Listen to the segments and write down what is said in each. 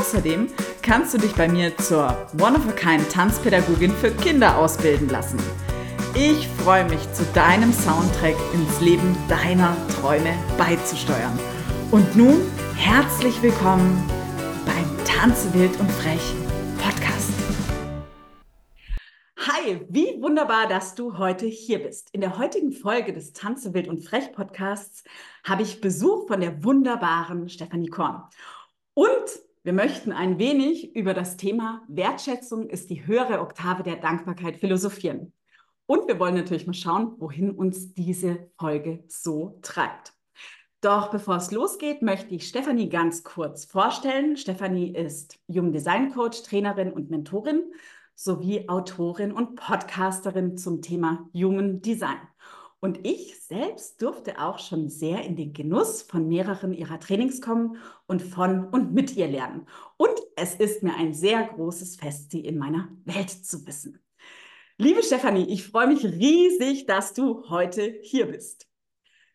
Außerdem kannst du dich bei mir zur One-of-a-Kind-Tanzpädagogin für Kinder ausbilden lassen. Ich freue mich, zu deinem Soundtrack ins Leben deiner Träume beizusteuern. Und nun herzlich willkommen beim Tanze wild und frech Podcast. Hi, wie wunderbar, dass du heute hier bist. In der heutigen Folge des Tanze wild und frech Podcasts habe ich Besuch von der wunderbaren Stefanie Korn. Und wir möchten ein wenig über das Thema Wertschätzung ist die höhere Oktave der Dankbarkeit philosophieren. Und wir wollen natürlich mal schauen, wohin uns diese Folge so treibt. Doch bevor es losgeht, möchte ich Stefanie ganz kurz vorstellen. Stefanie ist Human Design Coach, Trainerin und Mentorin sowie Autorin und Podcasterin zum Thema Human Design. Und ich selbst durfte auch schon sehr in den Genuss von mehreren ihrer Trainings kommen und von und mit ihr lernen. Und es ist mir ein sehr großes Fest, sie in meiner Welt zu wissen. Liebe Stefanie, ich freue mich riesig, dass du heute hier bist.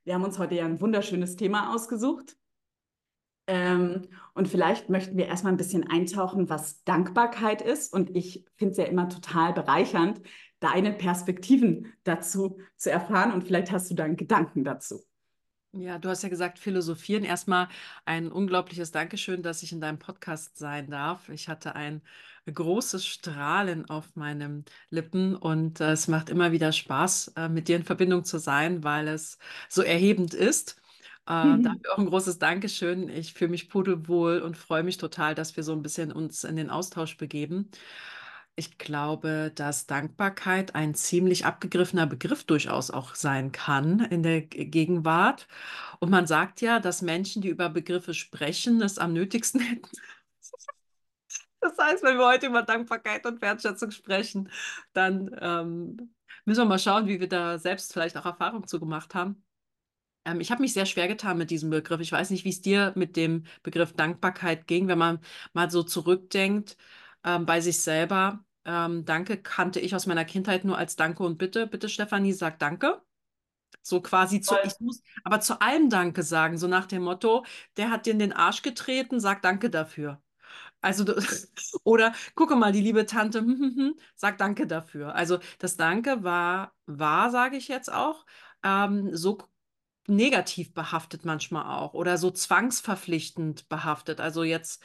Wir haben uns heute ja ein wunderschönes Thema ausgesucht. Ähm, und vielleicht möchten wir erstmal ein bisschen eintauchen, was Dankbarkeit ist. Und ich finde es ja immer total bereichernd, deine Perspektiven dazu zu erfahren. Und vielleicht hast du da einen Gedanken dazu. Ja, du hast ja gesagt, philosophieren. Erstmal ein unglaubliches Dankeschön, dass ich in deinem Podcast sein darf. Ich hatte ein großes Strahlen auf meinen Lippen und äh, es macht immer wieder Spaß, äh, mit dir in Verbindung zu sein, weil es so erhebend ist. Äh, mhm. Dafür auch ein großes Dankeschön. Ich fühle mich pudelwohl und freue mich total, dass wir so ein bisschen uns in den Austausch begeben. Ich glaube, dass Dankbarkeit ein ziemlich abgegriffener Begriff durchaus auch sein kann in der Gegenwart. Und man sagt ja, dass Menschen, die über Begriffe sprechen, es am nötigsten hätten. Das heißt, wenn wir heute über Dankbarkeit und Wertschätzung sprechen, dann ähm, müssen wir mal schauen, wie wir da selbst vielleicht auch Erfahrung zu gemacht haben. Ähm, ich habe mich sehr schwer getan mit diesem Begriff. Ich weiß nicht, wie es dir mit dem Begriff Dankbarkeit ging, wenn man mal so zurückdenkt ähm, bei sich selber. Ähm, danke kannte ich aus meiner Kindheit nur als Danke und Bitte. Bitte, Stefanie, sag Danke. So quasi zu, ich muss aber zu allem Danke sagen, so nach dem Motto, der hat dir in den Arsch getreten, sag Danke dafür. Also, oder gucke mal, die liebe Tante, hm, hm, hm, sag Danke dafür. Also, das Danke war, war, sage ich jetzt auch, ähm, so negativ behaftet manchmal auch oder so zwangsverpflichtend behaftet. Also jetzt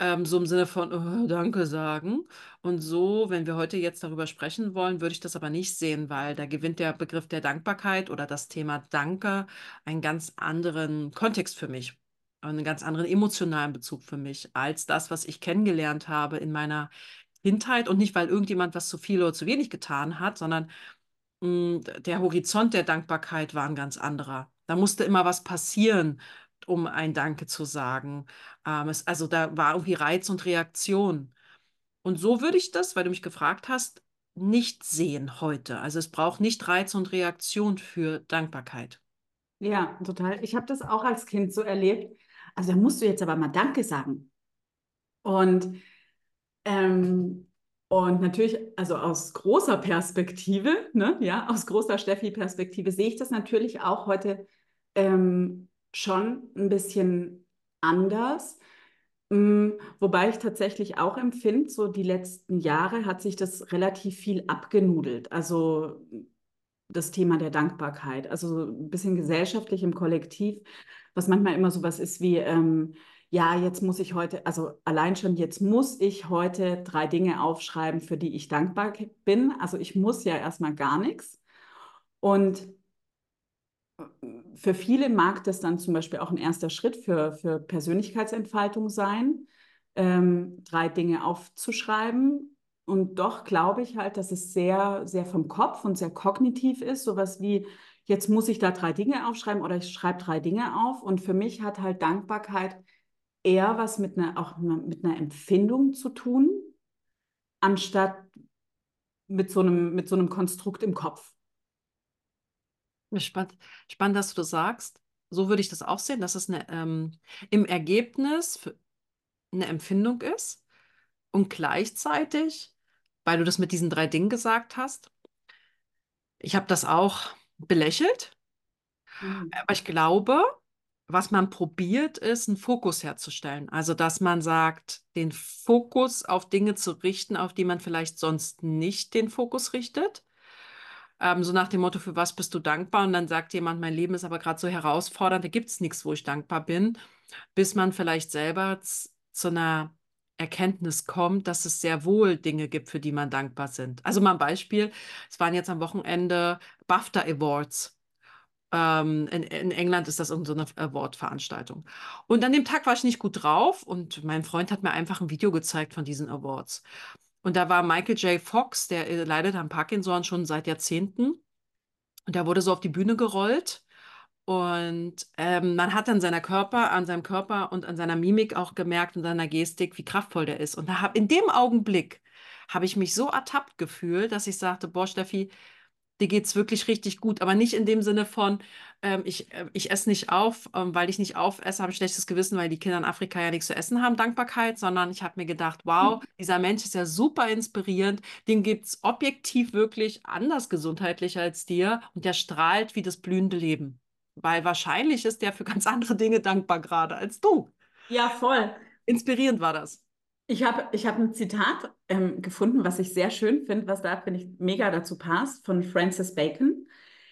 ähm, so im Sinne von oh, Danke sagen. Und so, wenn wir heute jetzt darüber sprechen wollen, würde ich das aber nicht sehen, weil da gewinnt der Begriff der Dankbarkeit oder das Thema Danke einen ganz anderen Kontext für mich, einen ganz anderen emotionalen Bezug für mich als das, was ich kennengelernt habe in meiner Kindheit und nicht, weil irgendjemand was zu viel oder zu wenig getan hat, sondern hm, der Horizont der Dankbarkeit war ein ganz anderer. Da musste immer was passieren, um ein Danke zu sagen. Ähm, es, also da war irgendwie Reiz und Reaktion. Und so würde ich das, weil du mich gefragt hast, nicht sehen heute. Also es braucht nicht Reiz und Reaktion für Dankbarkeit. Ja, total. Ich habe das auch als Kind so erlebt. Also da musst du jetzt aber mal Danke sagen. Und ähm, und natürlich, also aus großer Perspektive, ne, ja, aus großer Steffi-Perspektive sehe ich das natürlich auch heute ähm, schon ein bisschen anders. Ähm, wobei ich tatsächlich auch empfinde, so die letzten Jahre hat sich das relativ viel abgenudelt. Also das Thema der Dankbarkeit, also ein bisschen gesellschaftlich im Kollektiv, was manchmal immer so was ist wie, ähm, ja, jetzt muss ich heute, also allein schon jetzt muss ich heute drei Dinge aufschreiben, für die ich dankbar bin. Also ich muss ja erstmal gar nichts. Und für viele mag das dann zum Beispiel auch ein erster Schritt für, für Persönlichkeitsentfaltung sein, ähm, drei Dinge aufzuschreiben. Und doch glaube ich halt, dass es sehr, sehr vom Kopf und sehr kognitiv ist. Sowas wie, jetzt muss ich da drei Dinge aufschreiben oder ich schreibe drei Dinge auf. Und für mich hat halt Dankbarkeit eher was mit einer, auch mit einer Empfindung zu tun, anstatt mit so einem, mit so einem Konstrukt im Kopf. Spannend, spannend, dass du das sagst. So würde ich das auch sehen, dass es eine, ähm, im Ergebnis eine Empfindung ist und gleichzeitig, weil du das mit diesen drei Dingen gesagt hast, ich habe das auch belächelt, mhm. aber ich glaube, was man probiert, ist, einen Fokus herzustellen. Also, dass man sagt, den Fokus auf Dinge zu richten, auf die man vielleicht sonst nicht den Fokus richtet. Ähm, so nach dem Motto, für was bist du dankbar? Und dann sagt jemand, mein Leben ist aber gerade so herausfordernd, da gibt es nichts, wo ich dankbar bin, bis man vielleicht selber zu einer Erkenntnis kommt, dass es sehr wohl Dinge gibt, für die man dankbar sind. Also mal ein Beispiel, es waren jetzt am Wochenende BAFTA Awards. Ähm, in, in, England ist das so Award-Veranstaltung. Und an dem Tag war ich nicht gut drauf und mein Freund hat mir einfach ein Video gezeigt von diesen Awards. Und da war Michael J. Fox, der äh, leidet an Parkinson schon seit Jahrzehnten. Und der wurde so auf die Bühne gerollt. Und ähm, man hat an seiner Körper, an seinem Körper und an seiner Mimik auch gemerkt und seiner Gestik, wie kraftvoll der ist. Und da hab, in dem Augenblick habe ich mich so ertappt gefühlt, dass ich sagte, boah, Steffi, dir geht es wirklich richtig gut. Aber nicht in dem Sinne von, ähm, ich, äh, ich esse nicht auf, ähm, weil ich nicht aufesse, habe ich schlechtes Gewissen, weil die Kinder in Afrika ja nichts zu essen haben, Dankbarkeit, sondern ich habe mir gedacht, wow, dieser Mensch ist ja super inspirierend, den gibt es objektiv wirklich anders gesundheitlich als dir und der strahlt wie das blühende Leben. Weil wahrscheinlich ist der für ganz andere Dinge dankbar gerade als du. Ja, voll. Inspirierend war das. Ich habe ich hab ein Zitat ähm, gefunden, was ich sehr schön finde, was da, finde ich, mega dazu passt, von Francis Bacon.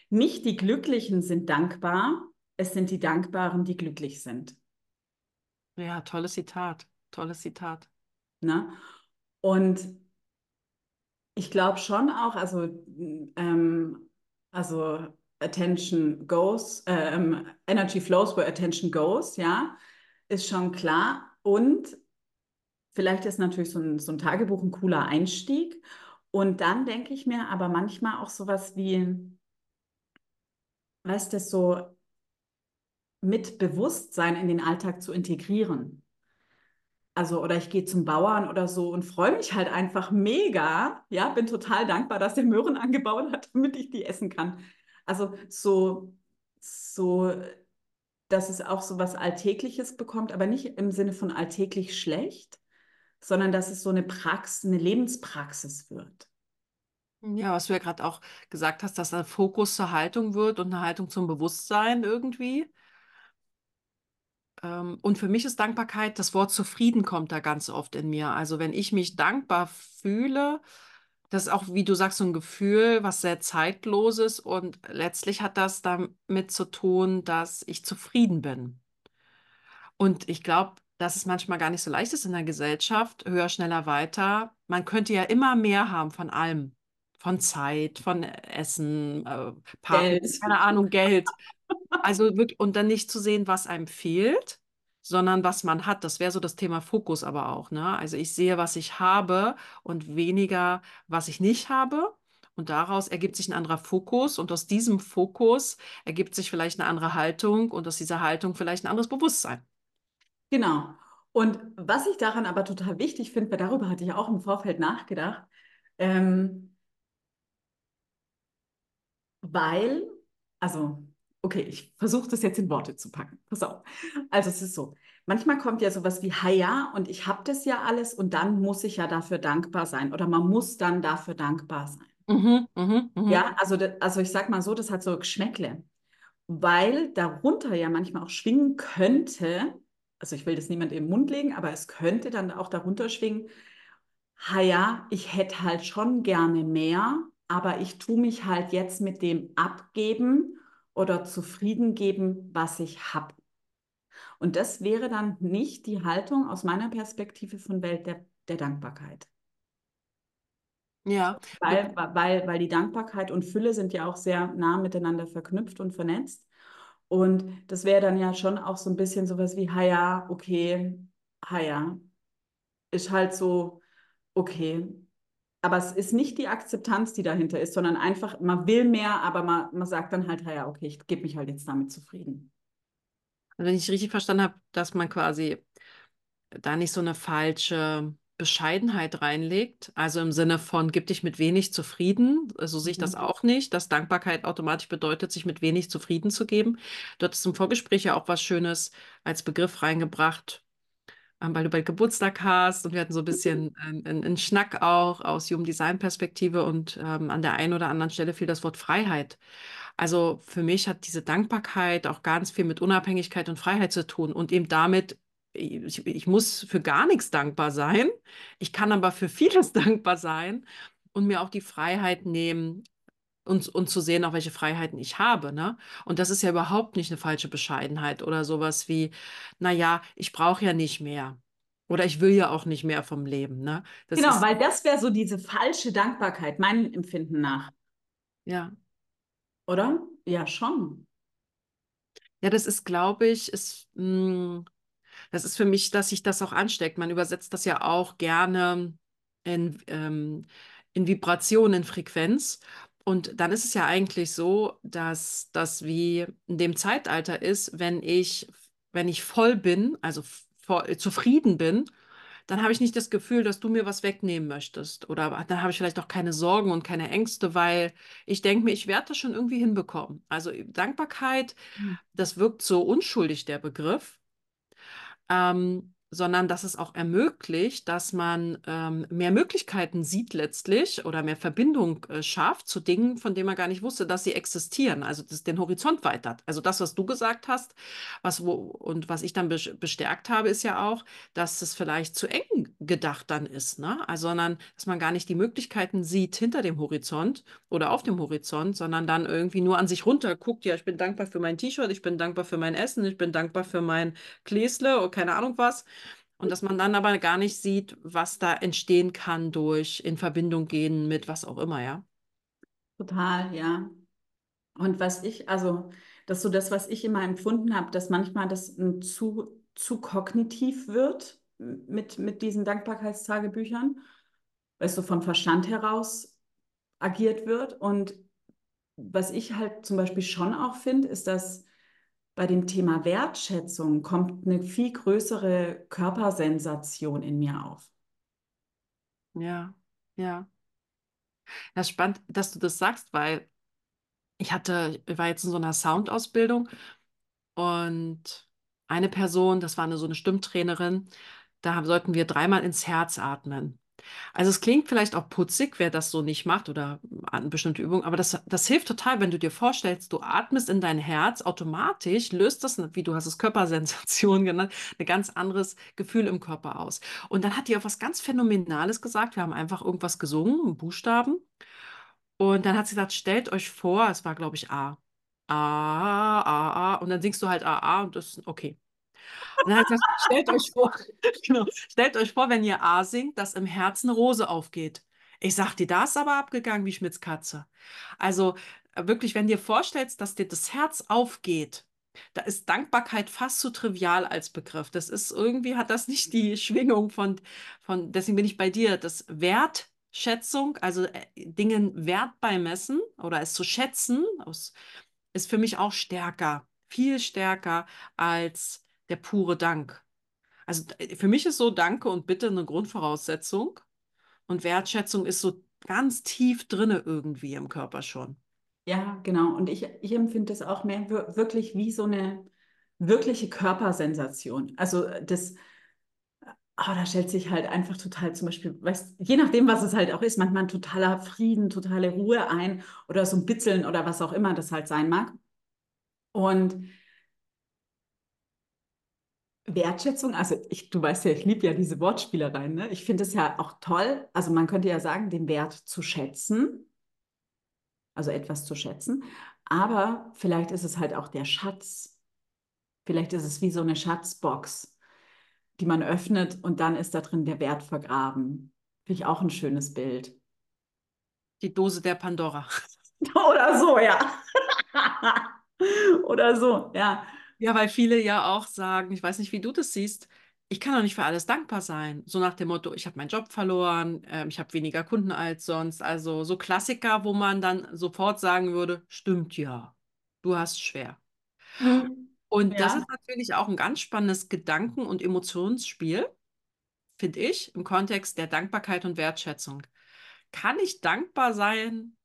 Nicht die Glücklichen sind dankbar, es sind die Dankbaren, die glücklich sind. Ja, tolles Zitat, tolles Zitat. Na? Und ich glaube schon auch, also, ähm, also attention goes, ähm, energy flows where attention goes, ja, ist schon klar. Und Vielleicht ist natürlich so ein, so ein Tagebuch ein cooler Einstieg. Und dann denke ich mir aber manchmal auch sowas wie, weißt du, so mit Bewusstsein in den Alltag zu integrieren. Also, oder ich gehe zum Bauern oder so und freue mich halt einfach mega. Ja, bin total dankbar, dass der Möhren angebaut hat, damit ich die essen kann. Also, so, so, dass es auch so was Alltägliches bekommt, aber nicht im Sinne von alltäglich schlecht, sondern dass es so eine Praxis, eine Lebenspraxis wird. Ja, was du ja gerade auch gesagt hast, dass ein Fokus zur Haltung wird und eine Haltung zum Bewusstsein irgendwie. Ähm, und für mich ist Dankbarkeit, das Wort zufrieden kommt da ganz oft in mir. Also wenn ich mich dankbar fühle, das ist auch, wie du sagst, so ein Gefühl, was sehr zeitloses und letztlich hat das damit zu tun, dass ich zufrieden bin. Und ich glaube, dass es manchmal gar nicht so leicht ist in der Gesellschaft, höher, schneller, weiter. Man könnte ja immer mehr haben von allem. Von Zeit, von Essen, äh, Partner, Geld. keine Ahnung, Geld. Also wirklich, und dann nicht zu sehen, was einem fehlt, sondern was man hat. Das wäre so das Thema Fokus aber auch. Ne? Also ich sehe, was ich habe und weniger, was ich nicht habe. Und daraus ergibt sich ein anderer Fokus und aus diesem Fokus ergibt sich vielleicht eine andere Haltung und aus dieser Haltung vielleicht ein anderes Bewusstsein. Genau. Und was ich daran aber total wichtig finde, weil darüber hatte ich auch im Vorfeld nachgedacht, ähm, weil, also, okay, ich versuche das jetzt in Worte zu packen. Pass auf. Also es ist so, manchmal kommt ja sowas wie, ha ja, und ich habe das ja alles und dann muss ich ja dafür dankbar sein oder man muss dann dafür dankbar sein. Mhm, mh, mh. Ja, also, also ich sag mal so, das hat so Geschmäckle, weil darunter ja manchmal auch schwingen könnte, also ich will das niemand im Mund legen, aber es könnte dann auch darunter schwingen, ha ja, ich hätte halt schon gerne mehr, aber ich tue mich halt jetzt mit dem abgeben oder zufrieden geben, was ich habe. Und das wäre dann nicht die Haltung aus meiner Perspektive von Welt der, der Dankbarkeit. Ja. Weil, weil, weil die Dankbarkeit und Fülle sind ja auch sehr nah miteinander verknüpft und vernetzt. Und das wäre dann ja schon auch so ein bisschen sowas wie, ha ja, okay, ha ja, ist halt so, okay. Aber es ist nicht die Akzeptanz, die dahinter ist, sondern einfach, man will mehr, aber man, man sagt dann halt, ha ja, okay, ich gebe mich halt jetzt damit zufrieden. Also wenn ich richtig verstanden habe, dass man quasi da nicht so eine falsche Bescheidenheit reinlegt. Also im Sinne von, gib dich mit wenig zufrieden. So sehe ich das Mhm. auch nicht, dass Dankbarkeit automatisch bedeutet, sich mit wenig zufrieden zu geben. Du hattest im Vorgespräch ja auch was Schönes als Begriff reingebracht, ähm, weil du bald Geburtstag hast und wir hatten so ein bisschen einen, einen Schnack auch aus Human Design Perspektive und ähm, an der einen oder anderen Stelle fiel das Wort Freiheit. Also für mich hat diese Dankbarkeit auch ganz viel mit Unabhängigkeit und Freiheit zu tun und eben damit, ich, ich muss für gar nichts dankbar sein, ich kann aber für vieles dankbar sein und mir auch die Freiheit nehmen, und, und zu sehen, auch welche Freiheiten ich habe, ne? Und das ist ja überhaupt nicht eine falsche Bescheidenheit oder sowas wie, naja, ich brauche ja nicht mehr. Oder ich will ja auch nicht mehr vom Leben, ne? Das Genau, weil das wäre so diese falsche Dankbarkeit, meinem Empfinden nach, ja. oder? Ja, schon. Ja, das ist, glaube ich, ist, mh, das ist für mich, dass sich das auch ansteckt. Man übersetzt das ja auch gerne in, ähm, in Vibration, in Frequenz. Und dann ist es ja eigentlich so, dass das wie in dem Zeitalter ist, wenn ich, wenn ich voll bin, also voll, zufrieden bin, dann habe ich nicht das Gefühl, dass du mir was wegnehmen möchtest. Oder dann habe ich vielleicht auch keine Sorgen und keine Ängste, weil ich denke mir, ich werde das schon irgendwie hinbekommen. Also Dankbarkeit, das wirkt so unschuldig, der Begriff ähm, sondern dass es auch ermöglicht, dass man ähm, mehr Möglichkeiten sieht letztlich oder mehr Verbindung äh, schafft zu Dingen, von denen man gar nicht wusste, dass sie existieren. Also das den Horizont weitert. Also das, was du gesagt hast, was wo und was ich dann be bestärkt habe, ist ja auch, dass es vielleicht zu eng gedacht dann ist, ne? Also sondern dass man gar nicht die Möglichkeiten sieht hinter dem Horizont oder auf dem Horizont, sondern dann irgendwie nur an sich runter guckt. Ja, ich bin dankbar für mein T-Shirt, ich bin dankbar für mein Essen, ich bin dankbar für mein Gläsle oder keine Ahnung was. Und dass man dann aber gar nicht sieht, was da entstehen kann durch in Verbindung gehen mit was auch immer, ja. Total, ja. Und was ich, also, das ist so das, was ich immer empfunden habe, dass manchmal das ein zu, zu kognitiv wird mit, mit diesen Dankbarkeitstagebüchern, weil es so vom Verstand heraus agiert wird. Und was ich halt zum Beispiel schon auch finde, ist, dass bei dem Thema Wertschätzung kommt eine viel größere Körpersensation in mir auf. Ja, ja. Das ist spannend, dass du das sagst, weil ich hatte, ich war jetzt in so einer Soundausbildung und eine Person, das war eine so eine Stimmtrainerin, da sollten wir dreimal ins Herz atmen. Also es klingt vielleicht auch putzig, wer das so nicht macht oder an bestimmte Übungen, aber das, das hilft total, wenn du dir vorstellst, du atmest in dein Herz, automatisch löst das, wie du hast es Körpersensation genannt, ein ganz anderes Gefühl im Körper aus. Und dann hat die auch was ganz Phänomenales gesagt. Wir haben einfach irgendwas gesungen, Buchstaben. Und dann hat sie gesagt, stellt euch vor, es war, glaube ich, A. A, A, A. Und dann singst du halt A, A und das ist okay. Und dann hat gesagt, stellt euch vor, genau, stellt euch vor, wenn ihr A singt, dass im Herzen Rose aufgeht. Ich sag dir, da ist aber abgegangen wie Schmitz Katze. Also äh, wirklich, wenn dir vorstellst, dass dir das Herz aufgeht, da ist Dankbarkeit fast zu trivial als Begriff. Das ist irgendwie, hat das nicht die Schwingung von, von deswegen bin ich bei dir, das Wertschätzung, also äh, Dingen Wert beimessen oder es zu schätzen, ist für mich auch stärker, viel stärker als der pure Dank. Also d- für mich ist so Danke und Bitte eine Grundvoraussetzung und Wertschätzung ist so ganz tief drinne irgendwie im Körper schon. Ja, genau. Und ich, ich empfinde das auch mehr wir- wirklich wie so eine wirkliche Körpersensation. Also das, aber da stellt sich halt einfach total zum Beispiel, weißt, je nachdem, was es halt auch ist, manchmal totaler Frieden, totale Ruhe ein oder so ein Bitzeln oder was auch immer das halt sein mag. Und Wertschätzung, also ich, du weißt ja, ich liebe ja diese Wortspielereien, ne? Ich finde es ja auch toll, also man könnte ja sagen, den Wert zu schätzen, also etwas zu schätzen, aber vielleicht ist es halt auch der Schatz. Vielleicht ist es wie so eine Schatzbox, die man öffnet und dann ist da drin der Wert vergraben. Finde ich auch ein schönes Bild. Die Dose der Pandora. Oder so, ja. Oder so, ja. Ja, weil viele ja auch sagen, ich weiß nicht, wie du das siehst, ich kann doch nicht für alles dankbar sein. So nach dem Motto, ich habe meinen Job verloren, ähm, ich habe weniger Kunden als sonst. Also so Klassiker, wo man dann sofort sagen würde, stimmt ja, du hast schwer. Und das Ja, ist natürlich auch ein ganz spannendes Gedanken- und Emotionsspiel. finde ich, im Kontext der Dankbarkeit und Wertschätzung. Kann ich dankbar sein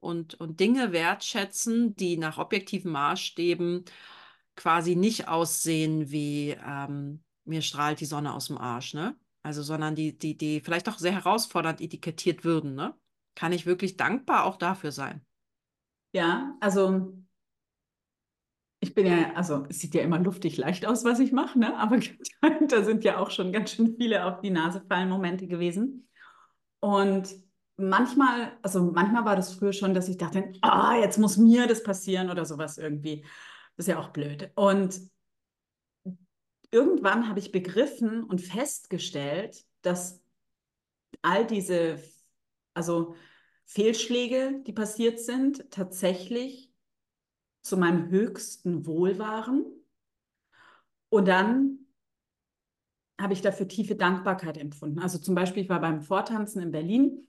und, und Dinge wertschätzen, die nach objektiven Maßstäben quasi nicht aussehen wie ähm, mir strahlt die Sonne aus dem Arsch, ne? Also, sondern die, die, die vielleicht auch sehr herausfordernd etikettiert würden, ne? Kann ich wirklich dankbar auch dafür sein? Ja, also ich bin ja, also es sieht ja immer luftig leicht aus, was ich mache, ne? Aber da sind ja auch schon ganz schön viele auf die Nase fallen Momente gewesen. Und manchmal, also manchmal war das früher schon, dass ich dachte, ah, oh, jetzt muss mir das passieren oder sowas irgendwie. Ist ja auch blöd. Und irgendwann habe ich begriffen und festgestellt, dass all diese, also Fehlschläge, die passiert sind, tatsächlich zu meinem höchsten Wohl waren. Und dann habe ich dafür tiefe Dankbarkeit empfunden. Also zum Beispiel, ich war beim Vortanzen in Berlin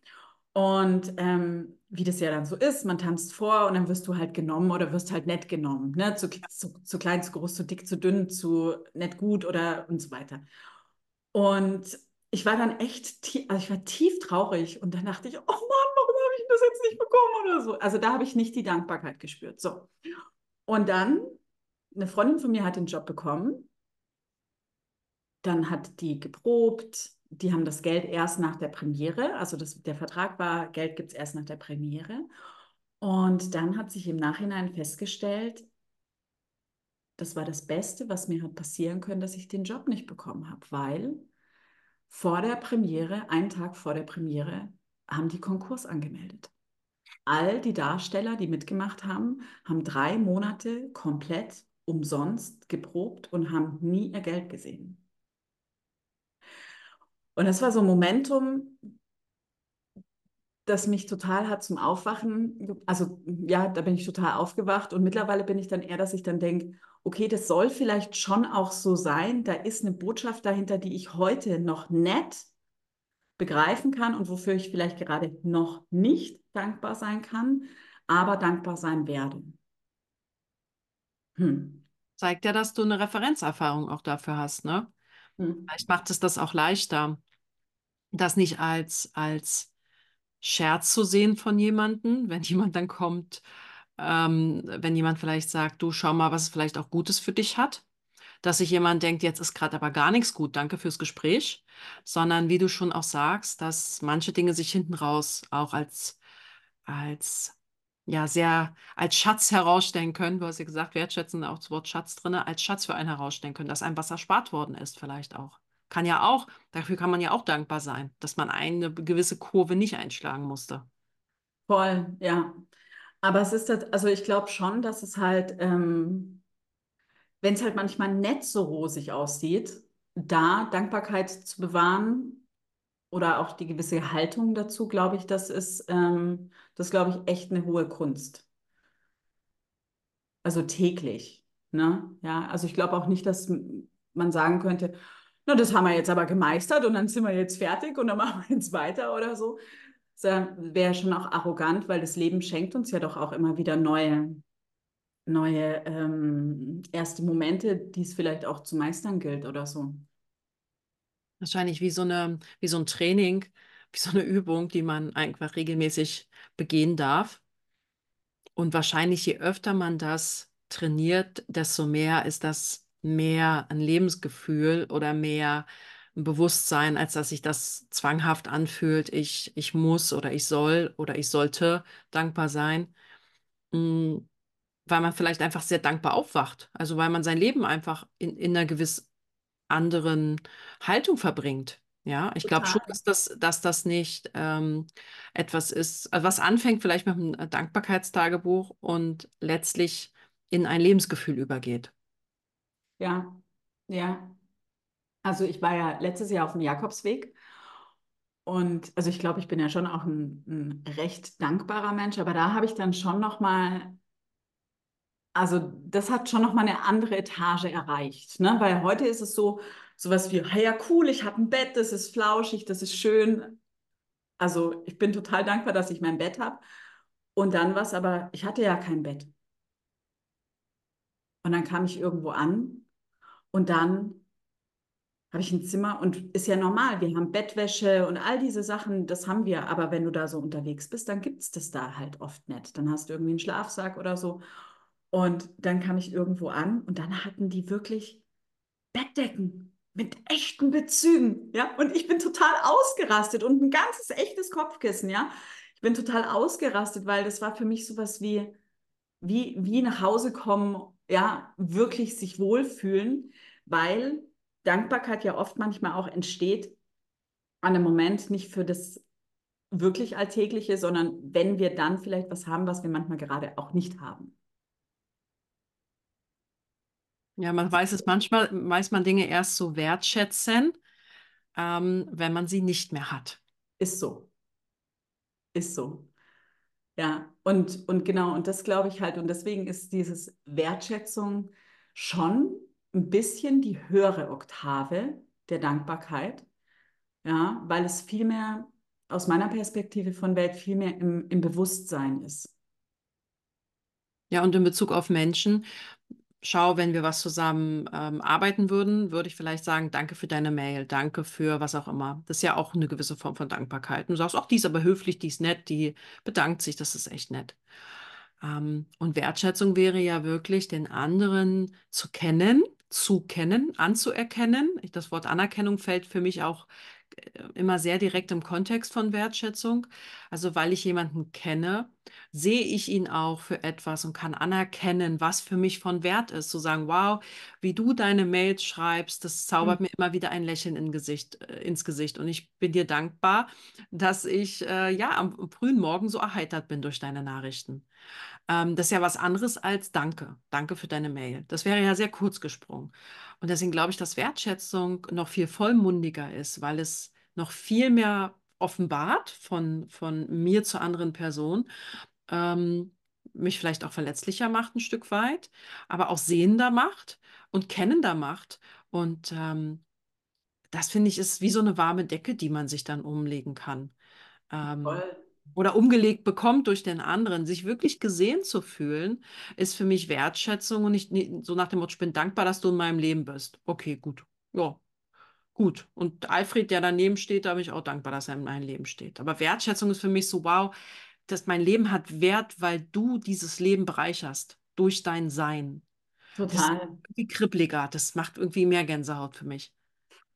und ähm, wie das ja dann so ist, man tanzt vor und dann wirst du halt genommen oder wirst halt nett genommen. Ne? Zu, zu, zu klein, zu groß, zu dick, zu dünn, zu nett gut oder und so weiter. Und ich war dann echt, tief, also ich war tief traurig und dann dachte ich, oh Mann, warum habe ich das jetzt nicht bekommen oder so. Also da habe ich nicht die Dankbarkeit gespürt. So. Und dann, eine Freundin von mir hat den Job bekommen. Dann hat die geprobt. Die haben das Geld erst nach der Premiere. Also das, der Vertrag war, Geld gibt es erst nach der Premiere. Und dann hat sich im Nachhinein festgestellt, das war das Beste, was mir hat passieren können, dass ich den Job nicht bekommen habe, weil vor der Premiere, einen Tag vor der Premiere, haben die Konkurs angemeldet all die Darsteller, die mitgemacht haben, haben drei Monate komplett umsonst geprobt und haben nie ihr Geld gesehen. Und das war so ein Momentum, das mich total hat zum Aufwachen, also ja, da bin ich total aufgewacht und mittlerweile bin ich dann eher, dass ich dann denke, okay, das soll vielleicht schon auch so sein, da ist eine Botschaft dahinter, die ich heute noch nett begreifen kann und wofür ich vielleicht gerade noch nicht dankbar sein kann, aber dankbar sein werde. Hm. Zeigt ja, dass du eine Referenzerfahrung auch dafür hast, ne? Hm. Vielleicht macht es das auch leichter, das nicht als, als Scherz zu sehen von jemandem, wenn jemand dann kommt, ähm, wenn jemand vielleicht sagt, du schau mal, was es vielleicht auch Gutes für dich hat, dass sich jemand denkt, jetzt ist gerade aber gar nichts gut, danke fürs Gespräch, sondern wie du schon auch sagst, dass manche Dinge sich hinten raus auch als, als ja, sehr als Schatz herausstellen können. Du hast ja gesagt, wertschätzen auch das Wort Schatz drin, als Schatz für einen herausstellen können, dass einem was erspart worden ist, vielleicht auch. Kann ja auch, dafür kann man ja auch dankbar sein, dass man eine gewisse Kurve nicht einschlagen musste. Voll, ja. Aber es ist, also ich glaube schon, dass es halt ähm, wenn es halt manchmal nicht so rosig aussieht, da Dankbarkeit zu bewahren oder auch die gewisse Haltung dazu, glaube ich, das ist, ähm, das glaube ich, echt eine hohe Kunst. Also täglich. Ne? Ja, also ich glaube auch nicht, dass man sagen könnte, na, das haben wir jetzt aber gemeistert und dann sind wir jetzt fertig und dann machen wir jetzt weiter oder so. Das wäre schon auch arrogant, weil das Leben schenkt uns ja doch auch immer wieder neue neue ähm, erste Momente, die es vielleicht auch zu meistern gilt oder so. Wahrscheinlich wie so eine, wie so ein Training, wie so eine Übung, die man einfach regelmäßig begehen darf. Und wahrscheinlich je öfter man das trainiert, desto mehr ist das mehr ein Lebensgefühl oder mehr ein Bewusstsein, als dass sich das zwanghaft anfühlt, ich, ich muss oder ich soll oder ich sollte dankbar sein. Mm, weil man vielleicht einfach sehr dankbar aufwacht. Also weil man sein Leben einfach in, in einer gewiss anderen Haltung verbringt. Ja, ich glaube schon, dass das, dass das nicht ähm, etwas ist, also was anfängt vielleicht mit einem Dankbarkeitstagebuch und letztlich in ein Lebensgefühl übergeht. Ja, ja. Also ich war ja letztes Jahr auf dem Jakobsweg und also ich glaube, ich bin ja schon auch ein, ein recht dankbarer Mensch, aber da habe ich dann schon noch mal also das hat schon noch mal eine andere Etage erreicht, ne? Weil heute ist es so sowas wie, hey, ja cool, ich habe ein Bett, das ist flauschig, das ist schön. Also ich bin total dankbar, dass ich mein Bett habe. Und dann was, aber ich hatte ja kein Bett. Und dann kam ich irgendwo an und dann habe ich ein Zimmer und ist ja normal. Wir haben Bettwäsche und all diese Sachen, das haben wir. Aber wenn du da so unterwegs bist, dann gibt es das da halt oft nicht. Dann hast du irgendwie einen Schlafsack oder so. Und dann kam ich irgendwo an und dann hatten die wirklich Bettdecken mit echten Bezügen, ja. Und ich bin total ausgerastet und ein ganzes echtes Kopfkissen, ja. Ich bin total ausgerastet, weil das war für mich sowas wie, wie, wie nach Hause kommen, ja, wirklich sich wohlfühlen, weil Dankbarkeit ja oft manchmal auch entsteht an einem Moment nicht für das wirklich Alltägliche, sondern wenn wir dann vielleicht was haben, was wir manchmal gerade auch nicht haben. Ja, man weiß es manchmal, weiß man Dinge erst so wertschätzen, ähm, wenn man sie nicht mehr hat. Ist so. Ist so. Ja, und, und genau, und das glaube ich halt, und deswegen ist dieses Wertschätzung schon ein bisschen die höhere Oktave der Dankbarkeit, ja, weil es viel mehr aus meiner Perspektive von Welt viel mehr im, im Bewusstsein ist. Ja, und in Bezug auf Menschen, schau, wenn wir was zusammen ähm, arbeiten würden, würde ich vielleicht sagen, danke für deine Mail, danke für was auch immer. Das ist ja auch eine gewisse Form von Dankbarkeit. Und du sagst, auch die ist aber höflich, die ist nett, die bedankt sich, das ist echt nett. Ähm, und Wertschätzung wäre ja wirklich, den anderen zu kennen, zu kennen, anzuerkennen. Das Wort Anerkennung fällt für mich auch immer sehr direkt im Kontext von Wertschätzung. Also weil ich jemanden kenne, sehe ich ihn auch für etwas und kann anerkennen, was für mich von Wert ist. Zu sagen, wow, wie du deine Mails schreibst, das zaubert mhm. mir immer wieder ein Lächeln in Gesicht, äh, ins Gesicht. Und ich bin dir dankbar, dass ich äh, ja am frühen Morgen so erheitert bin durch deine Nachrichten. Ähm, das ist ja was anderes als Danke. Danke für deine Mail. Das wäre ja sehr kurz gesprungen. Und deswegen glaube ich, dass Wertschätzung noch viel vollmundiger ist, weil es noch viel mehr offenbart von, von mir zu anderen Personen. Ähm, mich vielleicht auch verletzlicher macht ein Stück weit, aber auch sehender macht und kennender macht. Und ähm, das finde ich ist wie so eine warme Decke, die man sich dann umlegen kann. Ähm, Voll oder umgelegt bekommt durch den anderen, sich wirklich gesehen zu fühlen, ist für mich Wertschätzung und nicht so nach dem Motto, ich bin dankbar, dass du in meinem Leben bist. Okay, gut. Ja, gut. Und Alfred, der daneben steht, da bin ich auch dankbar, dass er in meinem Leben steht. Aber Wertschätzung ist für mich so, wow, dass mein Leben hat Wert, weil du dieses Leben bereicherst durch dein Sein. Total. Das ist irgendwie kribbliger, das macht irgendwie mehr Gänsehaut für mich.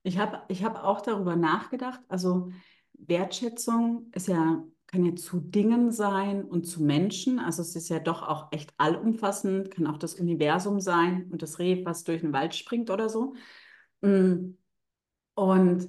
Ich habe ich hab auch darüber nachgedacht. Also Wertschätzung ist ja kann ja zu Dingen sein und zu Menschen. Also es ist ja doch auch echt allumfassend, kann auch das Universum sein und das Reh, was durch den Wald springt oder so. Mm. Und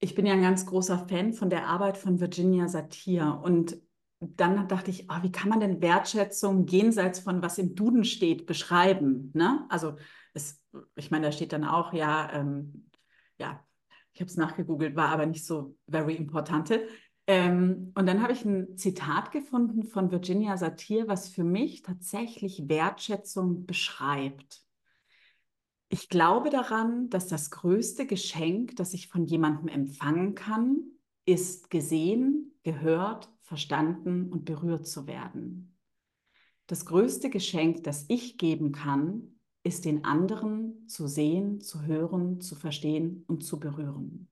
ich bin ja ein ganz großer Fan von der Arbeit von Virginia Satir. Und dann dachte ich, oh, wie kann man denn Wertschätzung jenseits von was im Duden steht beschreiben? Ne? Also es, ich meine, da steht dann auch, ja, ähm, ja, ich habe es nachgegoogelt, war aber nicht so very importante. Ähm, und dann habe ich ein Zitat gefunden von Virginia Satir, was für mich tatsächlich Wertschätzung beschreibt. Ich glaube daran, dass das größte Geschenk, das ich von jemandem empfangen kann, ist gesehen, gehört, verstanden und berührt zu werden. Das größte Geschenk, das ich geben kann, ist den anderen zu sehen, zu hören, zu verstehen und zu berühren.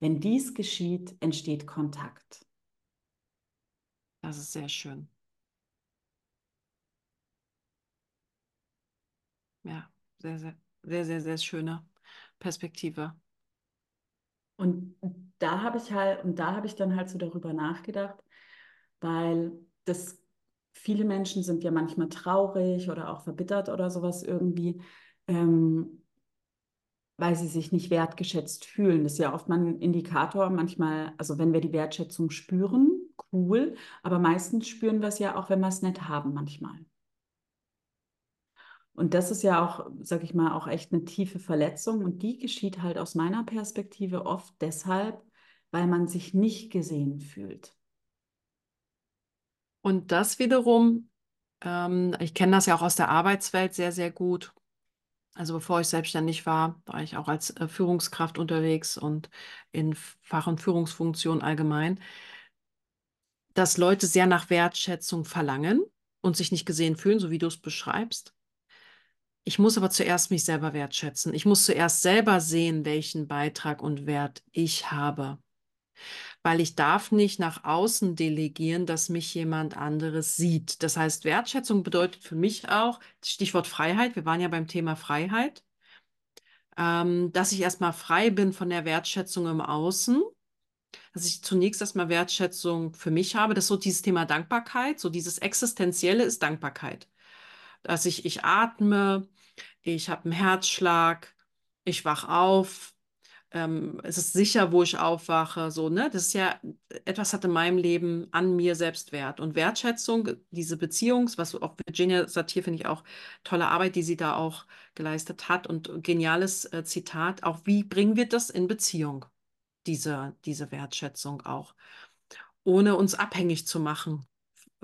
Wenn dies geschieht, entsteht Kontakt. Das ist sehr schön. Ja, sehr, sehr, sehr, sehr, sehr schöne Perspektive. Und da habe ich halt, und da habe ich dann halt so darüber nachgedacht, weil das viele Menschen sind ja manchmal traurig oder auch verbittert oder sowas irgendwie. Ähm, weil sie sich nicht wertgeschätzt fühlen. Das ist ja oft mal ein Indikator. Manchmal, also wenn wir die Wertschätzung spüren, cool, aber meistens spüren wir es ja auch, wenn wir es nicht haben, manchmal. Und das ist ja auch, sag ich mal, auch echt eine tiefe Verletzung. Und die geschieht halt aus meiner Perspektive oft deshalb, weil man sich nicht gesehen fühlt. Und das wiederum, ähm, ich kenne das ja auch aus der Arbeitswelt sehr, sehr gut. Also bevor ich selbstständig war, war ich auch als äh, Führungskraft unterwegs und in Fach- und Führungsfunktion allgemein, dass Leute sehr nach Wertschätzung verlangen und sich nicht gesehen fühlen, so wie du es beschreibst. Ich muss aber zuerst mich selber wertschätzen. Ich muss zuerst selber sehen, welchen Beitrag und Wert ich habe. Weil ich darf nicht nach außen delegieren, dass mich jemand anderes sieht. Das heißt, Wertschätzung bedeutet für mich auch, Stichwort Freiheit, wir waren ja beim Thema Freiheit, ähm, dass ich erstmal frei bin von der Wertschätzung im Außen dass ich zunächst erstmal Wertschätzung für mich habe. Das ist so dieses Thema Dankbarkeit, so dieses Existenzielle ist Dankbarkeit. Dass ich, ich atme, ich habe einen Herzschlag, ich wach auf, ähm, es ist sicher, wo ich aufwache, so, ne? Das ist ja, etwas hat in meinem Leben an mir selbst Wert. Und Wertschätzung, diese Beziehungs, was auch Virginia Satir, finde ich auch tolle Arbeit, die sie da auch geleistet hat und geniales äh, Zitat, auch wie bringen wir das in Beziehung? diese, diese Wertschätzung auch, ohne uns abhängig zu machen.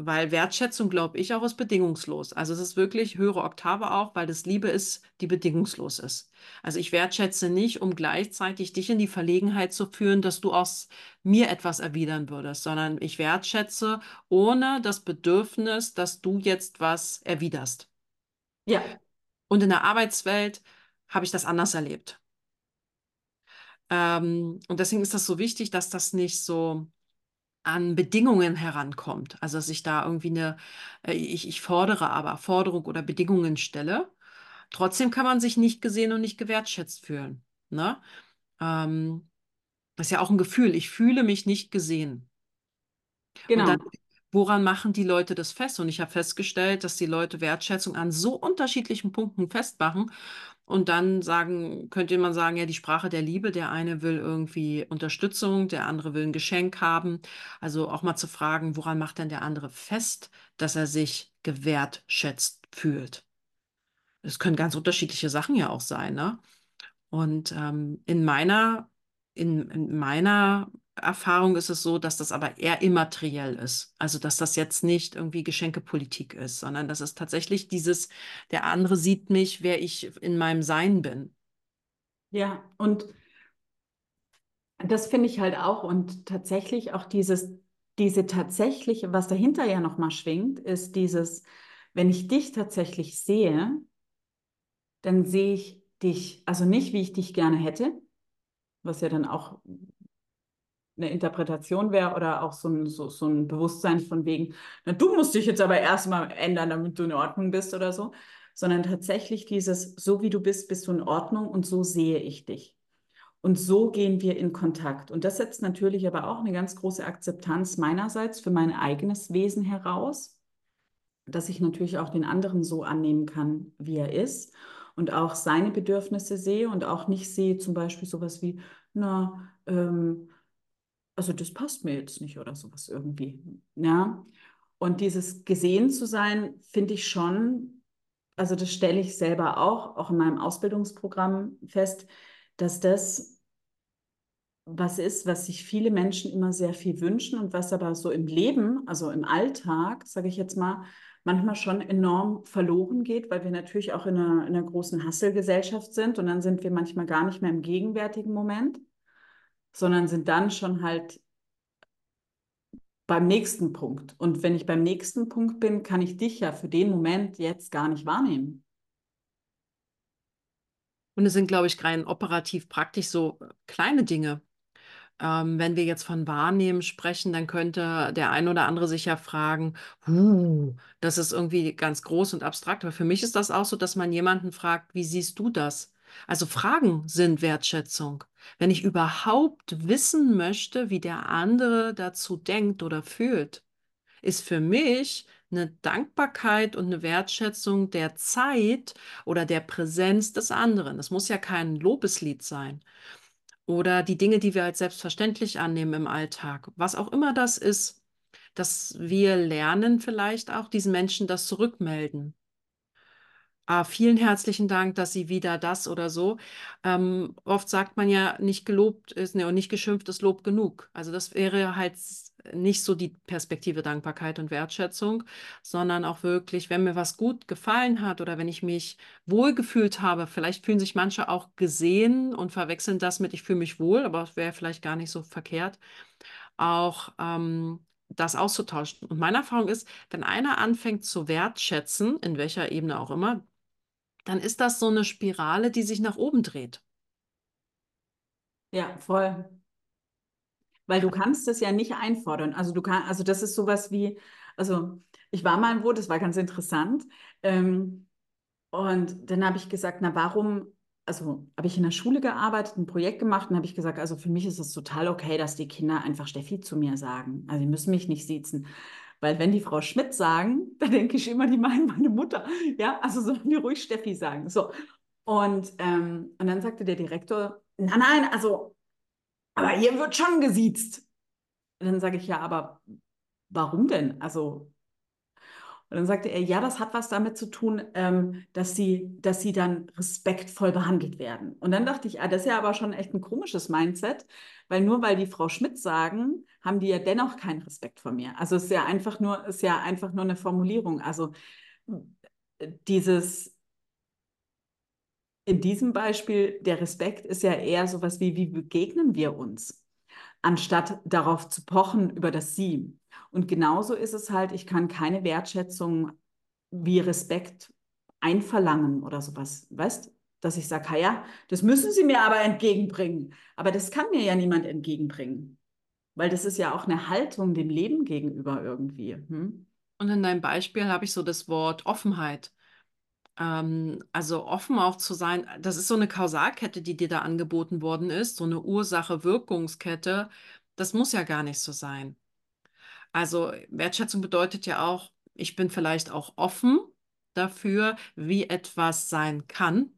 Weil Wertschätzung, glaube ich, auch ist bedingungslos. Also es ist wirklich höhere Oktave auch, weil das Liebe ist, die bedingungslos ist. Also ich wertschätze nicht, um gleichzeitig dich in die Verlegenheit zu führen, dass du aus mir etwas erwidern würdest, sondern ich wertschätze ohne das Bedürfnis, dass du jetzt was erwiderst. Ja. Und in der Arbeitswelt habe ich das anders erlebt. Ähm, und deswegen ist das so wichtig, dass das nicht so an Bedingungen herankommt. Also dass ich da irgendwie eine, äh, ich, ich fordere aber Forderung oder Bedingungen stelle. Trotzdem kann man sich nicht gesehen und nicht gewertschätzt fühlen. Ne? Ähm, das ist ja auch ein Gefühl. Ich fühle mich nicht gesehen. Genau. Und dann, woran machen die Leute das fest? Und ich habe festgestellt, dass die Leute Wertschätzung an so unterschiedlichen Punkten festmachen. Und dann sagen, könnte man sagen, ja, die Sprache der Liebe, der eine will irgendwie Unterstützung, der andere will ein Geschenk haben. Also auch mal zu fragen, woran macht denn der andere fest, dass er sich gewertschätzt fühlt? Es können ganz unterschiedliche Sachen ja auch sein, ne? Und ähm, in meiner, in, in meiner Erfahrung ist es so, dass das aber eher immateriell ist. Also, dass das jetzt nicht irgendwie Geschenkepolitik ist, sondern dass es tatsächlich dieses, der andere sieht mich, wer ich in meinem Sein bin. Ja, und das finde ich halt auch und tatsächlich auch dieses, diese tatsächliche, was dahinter ja nochmal schwingt, ist dieses, wenn ich dich tatsächlich sehe, dann sehe ich dich, also nicht, wie ich dich gerne hätte, was ja dann auch eine Interpretation wäre oder auch so ein, so, so ein Bewusstsein von wegen, na, du musst dich jetzt aber erstmal ändern, damit du in Ordnung bist oder so, sondern tatsächlich dieses, so wie du bist, bist du in Ordnung und so sehe ich dich. Und so gehen wir in Kontakt. Und das setzt natürlich aber auch eine ganz große Akzeptanz meinerseits für mein eigenes Wesen heraus, dass ich natürlich auch den anderen so annehmen kann, wie er ist und auch seine Bedürfnisse sehe und auch nicht sehe zum Beispiel sowas wie, na, ähm, also das passt mir jetzt nicht oder sowas irgendwie. Ja. Und dieses gesehen zu sein, finde ich schon, also das stelle ich selber auch, auch in meinem Ausbildungsprogramm fest, dass das was ist, was sich viele Menschen immer sehr viel wünschen und was aber so im Leben, also im Alltag, sage ich jetzt mal, manchmal schon enorm verloren geht, weil wir natürlich auch in einer, in einer großen Hasselgesellschaft sind und dann sind wir manchmal gar nicht mehr im gegenwärtigen Moment sondern sind dann schon halt beim nächsten Punkt. Und wenn ich beim nächsten Punkt bin, kann ich dich ja für den Moment jetzt gar nicht wahrnehmen. Und es sind, glaube ich, rein operativ praktisch so kleine Dinge. Ähm, wenn wir jetzt von Wahrnehmen sprechen, dann könnte der ein oder andere sich ja fragen, huh, das ist irgendwie ganz groß und abstrakt. Aber für mich ist das auch so, dass man jemanden fragt, wie siehst du das? Also Fragen sind Wertschätzung. Wenn ich überhaupt wissen möchte, wie der andere dazu denkt oder fühlt, ist für mich eine Dankbarkeit und eine Wertschätzung der Zeit oder der Präsenz des anderen. Das muss ja kein Lobeslied sein. Oder die Dinge, die wir als selbstverständlich annehmen im Alltag. Was auch immer das ist, dass wir lernen vielleicht auch diesen Menschen das zurückmelden. Ah, vielen herzlichen Dank, dass Sie wieder das oder so. Ähm, oft sagt man ja, nicht gelobt ist ne, und nicht geschimpft ist Lob genug. Also das wäre halt nicht so die Perspektive Dankbarkeit und Wertschätzung, sondern auch wirklich, wenn mir was gut gefallen hat oder wenn ich mich wohlgefühlt habe, vielleicht fühlen sich manche auch gesehen und verwechseln das mit, ich fühle mich wohl, aber es wäre vielleicht gar nicht so verkehrt. Auch ähm, das auszutauschen. Und meine Erfahrung ist, wenn einer anfängt zu wertschätzen, in welcher Ebene auch immer, dann ist das so eine Spirale, die sich nach oben dreht. Ja, voll. Weil du kannst es ja nicht einfordern. Also du kannst, also das ist sowas wie, also ich war mal wo, das war ganz interessant. Ähm, und dann habe ich gesagt, na warum, also habe ich in der Schule gearbeitet, ein Projekt gemacht und habe ich gesagt, also für mich ist es total okay, dass die Kinder einfach Steffi zu mir sagen. Also die müssen mich nicht siezen. Weil wenn die Frau Schmidt sagen, dann denke ich immer, die meinen meine Mutter. Ja, also sollen die ruhig Steffi sagen. So. Und, ähm, und dann sagte der Direktor, nein, nein, also, aber hier wird schon gesiezt. Und dann sage ich, ja, aber warum denn? Also, und dann sagte er, ja, das hat was damit zu tun, ähm, dass, sie, dass sie dann respektvoll behandelt werden. Und dann dachte ich, ah, das ist ja aber schon echt ein komisches Mindset, weil nur weil die Frau Schmidt sagen, haben die ja dennoch keinen Respekt vor mir. Also es ist ja einfach nur, ist ja einfach nur eine Formulierung. Also dieses in diesem Beispiel, der Respekt ist ja eher sowas wie, wie begegnen wir uns, anstatt darauf zu pochen über das Sie. Und genauso ist es halt, ich kann keine Wertschätzung wie Respekt einverlangen oder sowas, weißt dass ich sage, ja, das müssen Sie mir aber entgegenbringen. Aber das kann mir ja niemand entgegenbringen. Weil das ist ja auch eine Haltung dem Leben gegenüber irgendwie. Hm? Und in deinem Beispiel habe ich so das Wort Offenheit. Ähm, also offen auch zu sein, das ist so eine Kausalkette, die dir da angeboten worden ist, so eine Ursache-Wirkungskette. Das muss ja gar nicht so sein. Also Wertschätzung bedeutet ja auch, ich bin vielleicht auch offen dafür, wie etwas sein kann.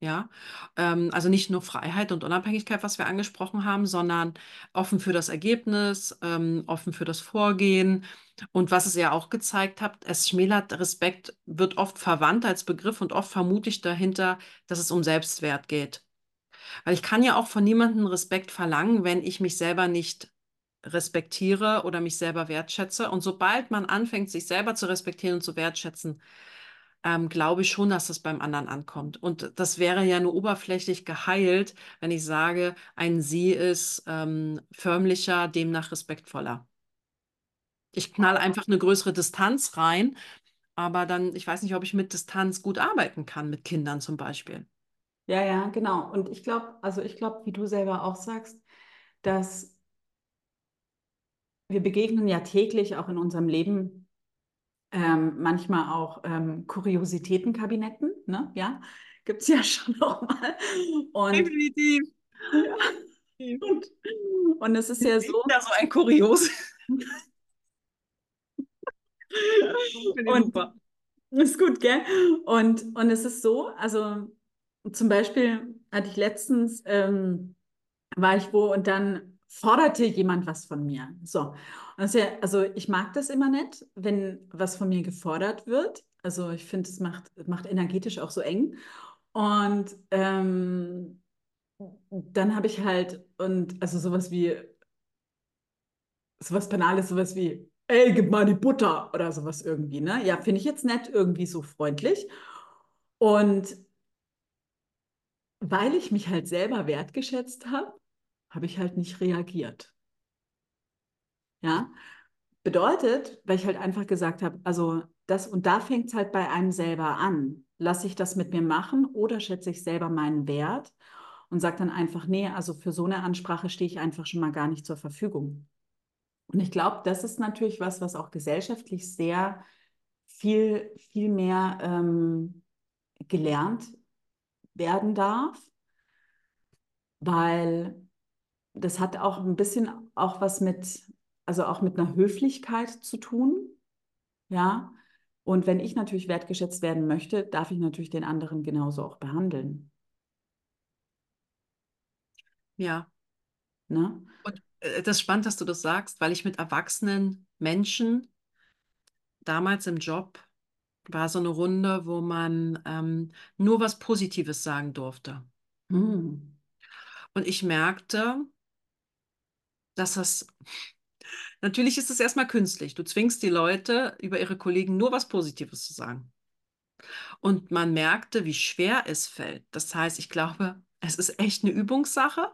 Ja, ähm, also nicht nur Freiheit und Unabhängigkeit, was wir angesprochen haben, sondern offen für das Ergebnis, ähm, offen für das Vorgehen. Und was es ja auch gezeigt hat, es schmälert, Respekt wird oft verwandt als Begriff und oft vermute ich dahinter, dass es um Selbstwert geht. Weil ich kann ja auch von niemandem Respekt verlangen, wenn ich mich selber nicht respektiere oder mich selber wertschätze. Und sobald man anfängt, sich selber zu respektieren und zu wertschätzen, ähm, glaube ich schon, dass das beim anderen ankommt. Und das wäre ja nur oberflächlich geheilt, wenn ich sage, ein Sie ist ähm, förmlicher, demnach respektvoller. Ich knall einfach eine größere Distanz rein, aber dann, ich weiß nicht, ob ich mit Distanz gut arbeiten kann, mit Kindern zum Beispiel. Ja, ja, genau. Und ich glaube, also ich glaube, wie du selber auch sagst, dass wir begegnen ja täglich auch in unserem Leben ähm, manchmal auch ähm, Kuriositätenkabinetten, ne? Ja, gibt es ja schon noch mal. Und, Definitiv. Ja. Und, und es ist ja so. Ja, so ein Kurios. und ist gut, gell? Und, und es ist so, also zum Beispiel hatte ich letztens, ähm, war ich wo und dann forderte jemand was von mir. So. Ja, also ich mag das immer nicht, wenn was von mir gefordert wird. Also ich finde, es macht, macht energetisch auch so eng. Und ähm, dann habe ich halt, und also sowas wie, sowas Banales, sowas wie, ey, gib mal die Butter oder sowas irgendwie, ne? Ja, finde ich jetzt nett, irgendwie so freundlich. Und weil ich mich halt selber wertgeschätzt habe, habe ich halt nicht reagiert. Ja, bedeutet, weil ich halt einfach gesagt habe, also das und da fängt es halt bei einem selber an. Lasse ich das mit mir machen oder schätze ich selber meinen Wert und sage dann einfach, nee, also für so eine Ansprache stehe ich einfach schon mal gar nicht zur Verfügung. Und ich glaube, das ist natürlich was, was auch gesellschaftlich sehr viel, viel mehr ähm, gelernt werden darf, weil das hat auch ein bisschen auch was mit, also auch mit einer Höflichkeit zu tun. Ja. Und wenn ich natürlich wertgeschätzt werden möchte, darf ich natürlich den anderen genauso auch behandeln. Ja. Ne? Und äh, das ist spannend, dass du das sagst, weil ich mit erwachsenen Menschen damals im Job war so eine Runde, wo man ähm, nur was Positives sagen durfte. Hm. Und ich merkte, dass das, natürlich ist es erstmal künstlich. Du zwingst die Leute, über ihre Kollegen nur was Positives zu sagen. Und man merkte, wie schwer es fällt. Das heißt, ich glaube, es ist echt eine Übungssache.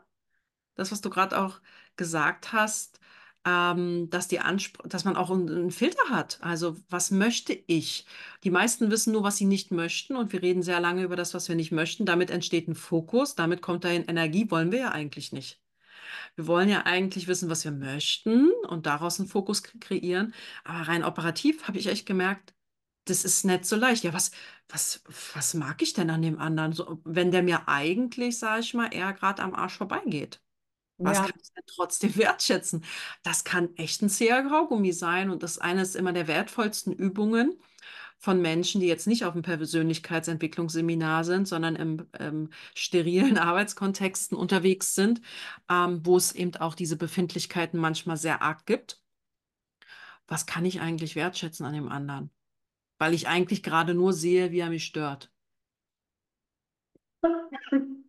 Das, was du gerade auch gesagt hast, ähm, dass die dass man auch einen, einen Filter hat. Also, was möchte ich? Die meisten wissen nur, was sie nicht möchten, und wir reden sehr lange über das, was wir nicht möchten. Damit entsteht ein Fokus, damit kommt dahin Energie, wollen wir ja eigentlich nicht. Wir wollen ja eigentlich wissen, was wir möchten und daraus einen Fokus kreieren. Aber rein operativ habe ich echt gemerkt, das ist nicht so leicht. Ja, was, was, was mag ich denn an dem anderen? So, wenn der mir eigentlich, sage ich mal, eher gerade am Arsch vorbeigeht. Was Ja, kann ich denn trotzdem wertschätzen? Das kann echt ein zäher Graugummi sein. Und das ist eines immer der wertvollsten Übungen von Menschen, die jetzt nicht auf dem Persönlichkeitsentwicklungsseminar sind, sondern im ähm, sterilen Arbeitskontexten unterwegs sind, ähm, wo es eben auch diese Befindlichkeiten manchmal sehr arg gibt. Was kann ich eigentlich wertschätzen an dem anderen? Weil ich eigentlich gerade nur sehe, wie er mich stört.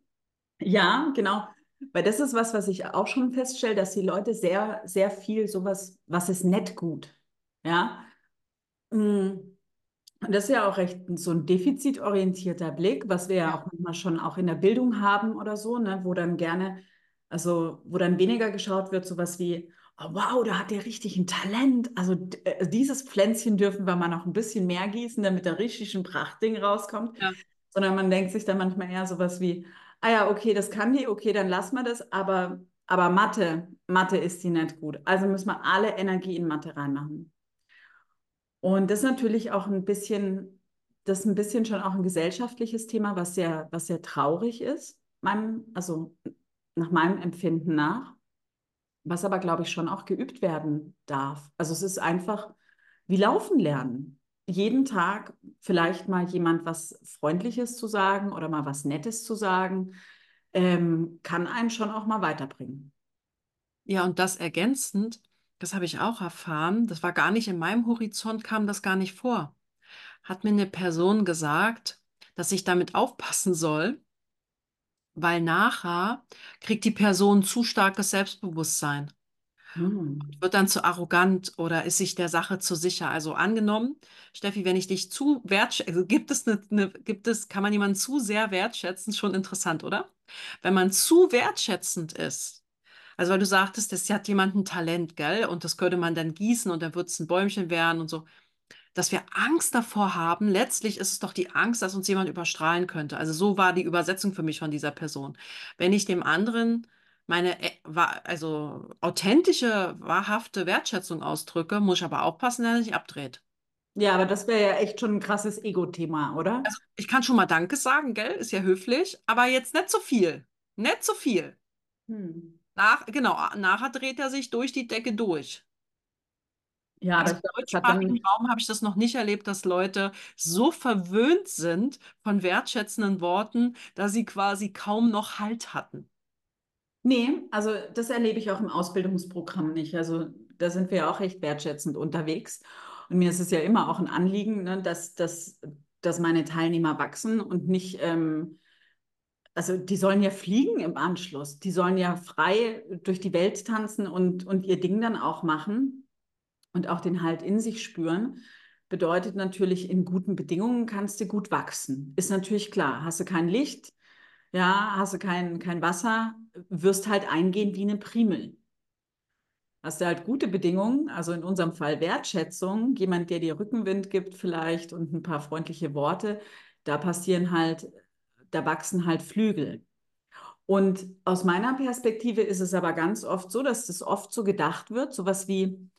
ja, genau. Weil das ist was, was ich auch schon feststelle, dass die Leute sehr, sehr viel sowas, was ist nett gut. Ja. Mm. Und das ist ja auch recht so ein defizitorientierter Blick, was wir ja auch manchmal schon auch in der Bildung haben oder so, ne, wo dann gerne, also wo dann weniger geschaut wird, sowas wie, oh, wow, da hat der richtig ein Talent. Also äh, dieses Pflänzchen dürfen wir mal noch ein bisschen mehr gießen, damit da richtig ein Prachtding rauskommt. Ja. Sondern man denkt sich dann manchmal eher sowas wie, ah ja, okay, das kann die, okay, dann lassen wir das, aber, aber Mathe, Mathe ist die nicht gut. Also müssen wir alle Energie in Mathe reinmachen. Und das ist natürlich auch ein bisschen, das ist ein bisschen schon auch ein gesellschaftliches Thema, was sehr, was sehr traurig ist, meinem, also nach meinem Empfinden nach, was aber, glaube ich, schon auch geübt werden darf. Also es ist einfach wie Laufen lernen. Jeden Tag vielleicht mal jemand was Freundliches zu sagen oder mal was Nettes zu sagen, ähm, kann einen schon auch mal weiterbringen. Ja, und das ergänzend, das habe ich auch erfahren, das war gar nicht in meinem Horizont, kam das gar nicht vor. Hat mir eine Person gesagt, dass ich damit aufpassen soll, weil nachher kriegt die Person zu starkes Selbstbewusstsein. Hm. wird dann zu arrogant oder ist sich der Sache zu sicher. Also angenommen, Steffi, wenn ich dich zu wertschätze, also gibt es eine, eine, gibt es, kann man jemanden zu sehr wertschätzen? Schon interessant, oder? Wenn man zu wertschätzend ist, also weil du sagtest, das hat jemand ein Talent, gell? Und das könnte man dann gießen und dann wird es ein Bäumchen werden und so dass wir Angst davor haben. Letztlich ist es doch die Angst, dass uns jemand überstrahlen könnte. Also so war die Übersetzung für mich von dieser Person. Wenn ich dem anderen meine äh, also authentische, wahrhafte Wertschätzung ausdrücke, muss ich aber aufpassen, dass er nicht abdreht. Ja, aber das wäre ja echt schon ein krasses Ego-Thema, oder? Also ich kann schon mal Danke sagen, gell? Ist ja höflich, aber jetzt nicht so viel. Nicht so viel. Hm. Nach, genau, nachher dreht er sich durch die Decke durch. Ja, aber Also im deutschsprachigen Raum habe ich das noch nicht erlebt, dass Leute so verwöhnt sind von wertschätzenden Worten, dass sie quasi kaum noch Halt hatten. nee, also das erlebe ich auch im Ausbildungsprogramm nicht. Also da sind wir ja auch recht wertschätzend unterwegs. Und mir ist es ja immer auch ein Anliegen, ne, dass, dass, dass meine Teilnehmer wachsen und nicht, ähm, also die sollen ja fliegen im Anschluss. Die sollen ja frei durch die Welt tanzen und, und ihr Ding dann auch machen und auch den Halt in sich spüren. Bedeutet natürlich, in guten Bedingungen kannst du gut wachsen. Ist natürlich klar. Hast du kein Licht, Ja, hast du kein, kein Wasser, wirst halt eingehen wie eine Primel. Hast du halt gute Bedingungen, also in unserem Fall Wertschätzung, jemand, der dir Rückenwind gibt vielleicht und ein paar freundliche Worte, da passieren halt, da wachsen halt Flügel. Und aus meiner Perspektive ist es aber ganz oft so, dass das oft so gedacht wird, sowas wie,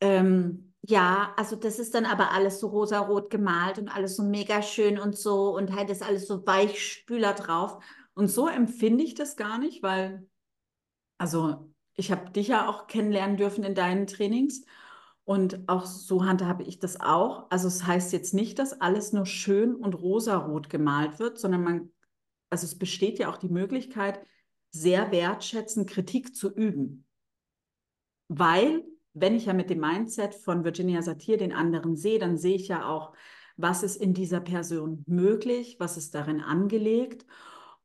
ähm, ja, also das ist dann aber alles so rosarot gemalt und alles so mega schön und so und halt ist alles so Weichspüler drauf. Und so empfinde ich das gar nicht, weil, also ich habe dich ja auch kennenlernen dürfen in deinen Trainings und auch so handhabe ich das auch. Also es heißt jetzt nicht, dass alles nur schön und rosarot gemalt wird, sondern man, also es besteht ja auch die Möglichkeit, sehr wertschätzend Kritik zu üben. Weil, wenn ich ja mit dem Mindset von Virginia Satir den anderen sehe, dann sehe ich ja auch, was ist in dieser Person möglich, was ist darin angelegt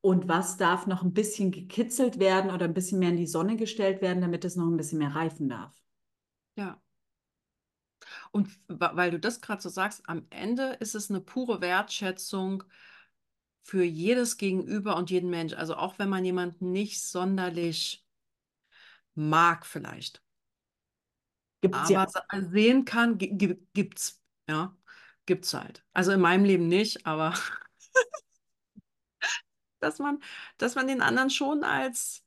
und was darf noch ein bisschen gekitzelt werden oder ein bisschen mehr in die Sonne gestellt werden, damit es noch ein bisschen mehr reifen darf. Ja. Und weil du das gerade so sagst, am Ende ist es eine pure Wertschätzung für jedes Gegenüber und jeden Mensch. Also auch wenn man jemanden nicht sonderlich mag vielleicht. Gibt es ja. Aber sehen kann, gibt es, ja, gibt es halt. Also in meinem Leben nicht, aber dass man, dass man den anderen schon als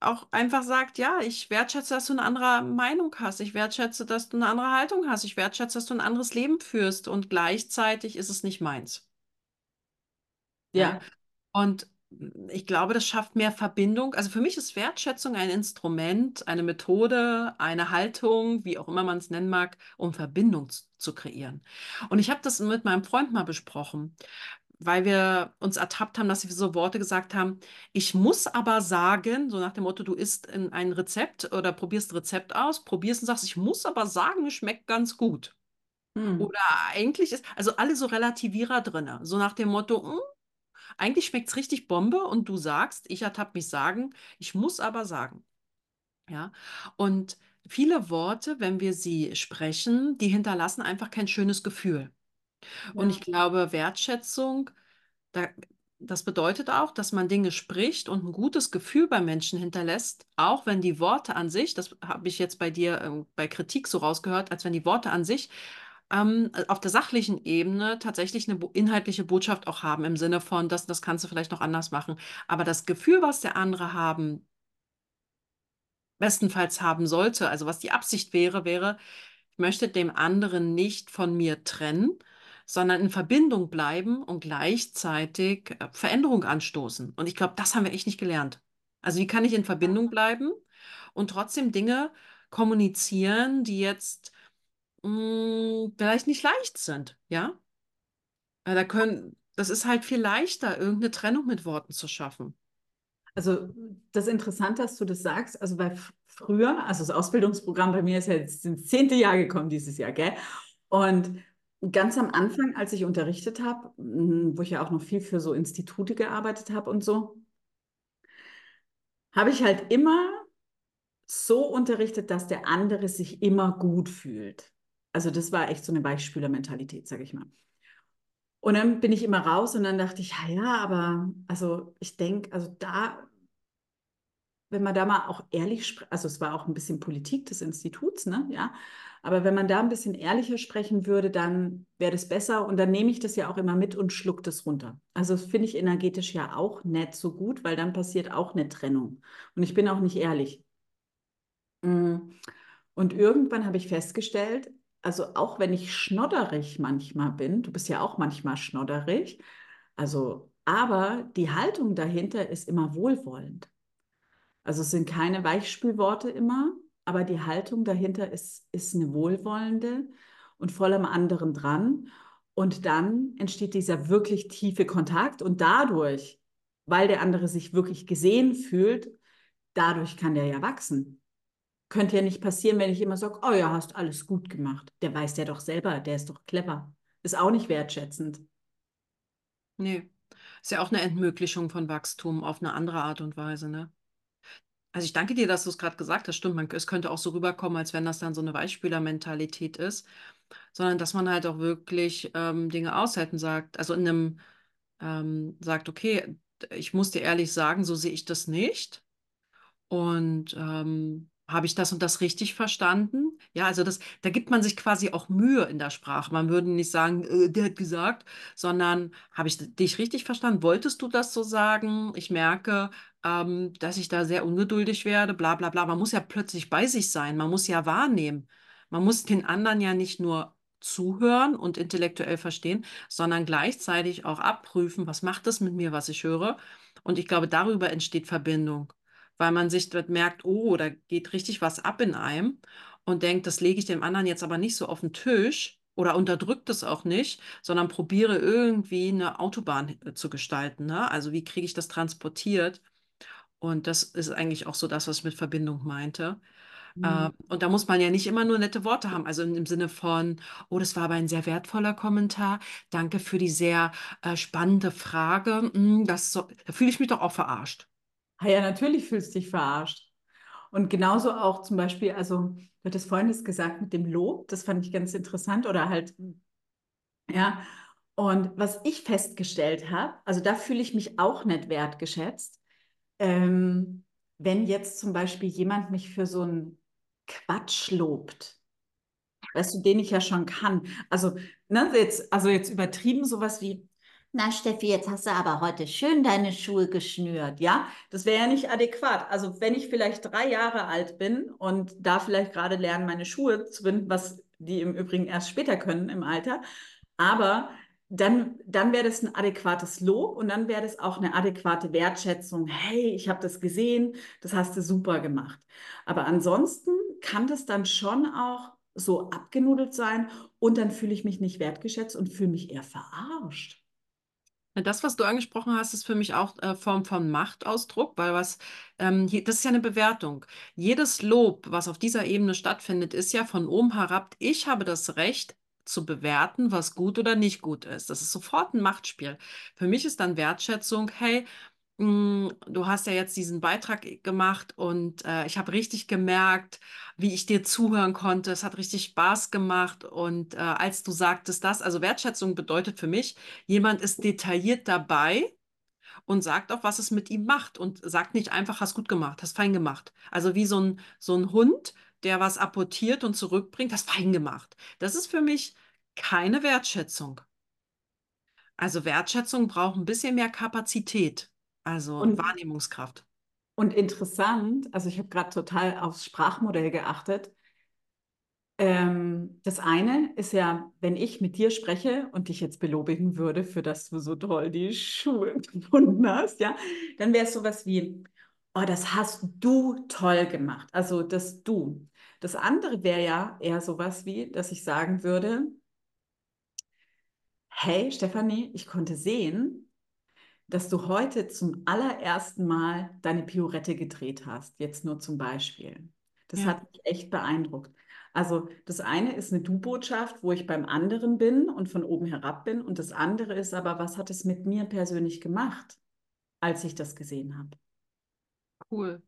auch einfach sagt, ja, ich wertschätze, dass du eine andere Meinung hast. Ich wertschätze, dass du eine andere Haltung hast. Ich wertschätze, dass du ein anderes Leben führst und gleichzeitig ist es nicht meins. Ja. Und ich glaube, das schafft mehr Verbindung. Also für mich ist Wertschätzung ein Instrument, eine Methode, eine Haltung, wie auch immer man es nennen mag, um Verbindung zu, zu kreieren. Und ich habe das mit meinem Freund mal besprochen weil wir uns ertappt haben, dass wir so Worte gesagt haben, ich muss aber sagen, so nach dem Motto, du isst in ein Rezept oder probierst Rezept aus, probierst und sagst, ich muss aber sagen, es schmeckt ganz gut. Hm. Oder eigentlich ist, also alle so Relativierer drin, so nach dem Motto, hm, eigentlich schmeckt es richtig Bombe und du sagst, ich ertappe mich sagen, ich muss aber sagen. Ja, und viele Worte, wenn wir sie sprechen, die hinterlassen einfach kein schönes Gefühl. Und ich glaube, Wertschätzung, da, das bedeutet auch, dass man Dinge spricht und ein gutes Gefühl bei Menschen hinterlässt, auch wenn die Worte an sich, das habe ich jetzt bei dir äh, bei Kritik so rausgehört, als wenn die Worte an sich ähm, auf der sachlichen Ebene tatsächlich eine inhaltliche Botschaft auch haben, im Sinne von, das, das kannst du vielleicht noch anders machen. Aber das Gefühl, was der andere haben, bestenfalls haben sollte, also was die Absicht wäre, wäre, ich möchte dem anderen nicht von mir trennen, sondern in Verbindung bleiben und gleichzeitig äh, Veränderung anstoßen. Und ich glaube, das haben wir echt nicht gelernt. Also wie kann ich in Verbindung bleiben und trotzdem Dinge kommunizieren, die jetzt mh, hm, vielleicht nicht leicht sind, ja? Da können, das ist halt viel leichter, irgendeine Trennung mit Worten zu schaffen. Also das ist interessant, dass du das sagst. Also bei früher, also das Ausbildungsprogramm bei mir ist ja jetzt ins zehnte Jahr gekommen dieses Jahr, gell? Und ganz am Anfang, als ich unterrichtet habe, hm, wo ich ja auch noch viel für so Institute gearbeitet habe und so, habe ich halt immer so unterrichtet, dass der andere sich immer gut fühlt. Also das war echt so eine Weichspülermentalität, sage ich mal. Und dann bin ich immer raus und dann dachte ich, ja, aber also ich denke, also da wenn man da mal auch ehrlich spricht, also es war auch ein bisschen Politik des Instituts, ne, ja, aber wenn man da ein bisschen ehrlicher sprechen würde, dann wäre das besser und dann nehme ich das ja auch immer mit und schluck das runter. Also das finde ich energetisch ja auch nicht so gut, weil dann passiert auch eine Trennung und ich bin auch nicht ehrlich. Mm. Und irgendwann habe ich festgestellt, also auch wenn ich schnodderig manchmal bin, du bist ja auch manchmal schnodderig, also aber die Haltung dahinter ist immer wohlwollend. Also es sind keine Weichspülworte immer, aber die Haltung dahinter ist, ist eine wohlwollende und voll am anderen dran. Und dann entsteht dieser wirklich tiefe Kontakt und dadurch, weil der andere sich wirklich gesehen fühlt, dadurch kann der ja wachsen. Könnte ja nicht passieren, wenn ich immer sage, oh ja, hast alles gut gemacht. Der weiß ja doch selber, der ist doch clever. Ist auch nicht wertschätzend. Nee, ist ja auch eine Entmöglichung von Wachstum auf eine andere Art und Weise, ne? Also ich danke dir, dass du es gerade gesagt hast. Stimmt, man, es könnte auch so rüberkommen, als wenn das dann so eine Weichspüler-Mentalität ist, sondern dass man halt auch wirklich ähm, Dinge aushalten sagt. Also in einem ähm, sagt, okay, ich muss dir ehrlich sagen, so sehe ich das nicht. Und ähm, habe ich das und das richtig verstanden? Ja, also das, da gibt man sich quasi auch Mühe in der Sprache. Man würde nicht sagen, äh, der hat gesagt, sondern habe ich dich richtig verstanden? Wolltest du das so sagen? Ich merke, ähm, dass ich da sehr ungeduldig werde, bla bla bla. Man muss ja plötzlich bei sich sein, man muss ja wahrnehmen. Man muss den anderen ja nicht nur zuhören und intellektuell verstehen, sondern gleichzeitig auch abprüfen, was macht das mit mir, was ich höre. Und ich glaube, darüber entsteht Verbindung weil man sich dort merkt, oh, da geht richtig was ab in einem und denkt, das lege ich dem anderen jetzt aber nicht so auf den Tisch oder unterdrückt es auch nicht, sondern probiere irgendwie eine Autobahn äh, zu gestalten. Ne? Also wie kriege ich das transportiert? Und das ist eigentlich auch so das, was ich mit Verbindung meinte. Mhm. Äh, und da muss man ja nicht immer nur nette Worte haben. Also im Sinne von, oh, das war aber ein sehr wertvoller Kommentar. Danke für die sehr äh, spannende Frage. Hm, das so, da fühle ich mich doch auch verarscht. Ah ja, natürlich fühlst du dich verarscht. Und genauso auch zum Beispiel, also du hattest vorhin das gesagt mit dem Lob, das fand ich ganz interessant oder halt, ja. Und was ich festgestellt habe, also da fühle ich mich auch nicht wertgeschätzt, ähm, wenn jetzt zum Beispiel jemand mich für so ein Quatsch lobt. Weißt du, den ich ja schon kann. Also, ne, jetzt, also jetzt übertrieben sowas wie, na Steffi, jetzt hast du aber heute schön deine Schuhe geschnürt, ja? Das wäre ja nicht adäquat. Also wenn ich vielleicht drei Jahre alt bin und da vielleicht gerade lerne, meine Schuhe zu binden, was die im Übrigen erst später können im Alter, aber dann, dann wäre das ein adäquates Lob und dann wäre das auch eine adäquate Wertschätzung. Hey, ich habe das gesehen, das hast du super gemacht. Aber ansonsten kann das dann schon auch so abgenudelt sein und dann fühle ich mich nicht wertgeschätzt und fühle mich eher verarscht. Das, was du angesprochen hast, ist für mich auch äh, Form von Machtausdruck, weil was, ähm, das ist ja eine Bewertung. Jedes Lob, was auf dieser Ebene stattfindet, ist ja von oben herab, ich habe das Recht zu bewerten, was gut oder nicht gut ist. Das ist sofort ein Machtspiel. Für mich ist dann Wertschätzung, hey, du hast ja jetzt diesen Beitrag gemacht und äh, ich habe richtig gemerkt, wie ich dir zuhören konnte. Es hat richtig Spaß gemacht. Und äh, als du sagtest das, also Wertschätzung bedeutet für mich, jemand ist detailliert dabei und sagt auch, was es mit ihm macht und sagt nicht einfach, hast gut gemacht, hast fein gemacht. Also wie so ein, so ein Hund, der was apportiert und zurückbringt, hast fein gemacht. Das ist für mich keine Wertschätzung. Also Wertschätzung braucht ein bisschen mehr Kapazität. Also Und, Wahrnehmungskraft. und interessant, also ich habe gerade total aufs Sprachmodell geachtet. Ähm, das eine ist ja, wenn ich mit dir spreche und dich jetzt belobigen würde, für das du so toll die Schuhe gefunden hast, ja, dann wäre es sowas wie, oh, das hast du toll gemacht. Also das Du. Das andere wäre ja eher sowas wie, dass ich sagen würde, hey Stefanie, ich konnte sehen, dass du heute zum allerersten Mal deine Pirouette gedreht hast, jetzt nur zum Beispiel. Das Ja. hat mich echt beeindruckt. Also das eine ist eine Du-Botschaft, wo ich beim anderen bin und von oben herab bin. Und das andere ist aber, was hat es mit mir persönlich gemacht, als ich das gesehen habe? Cool.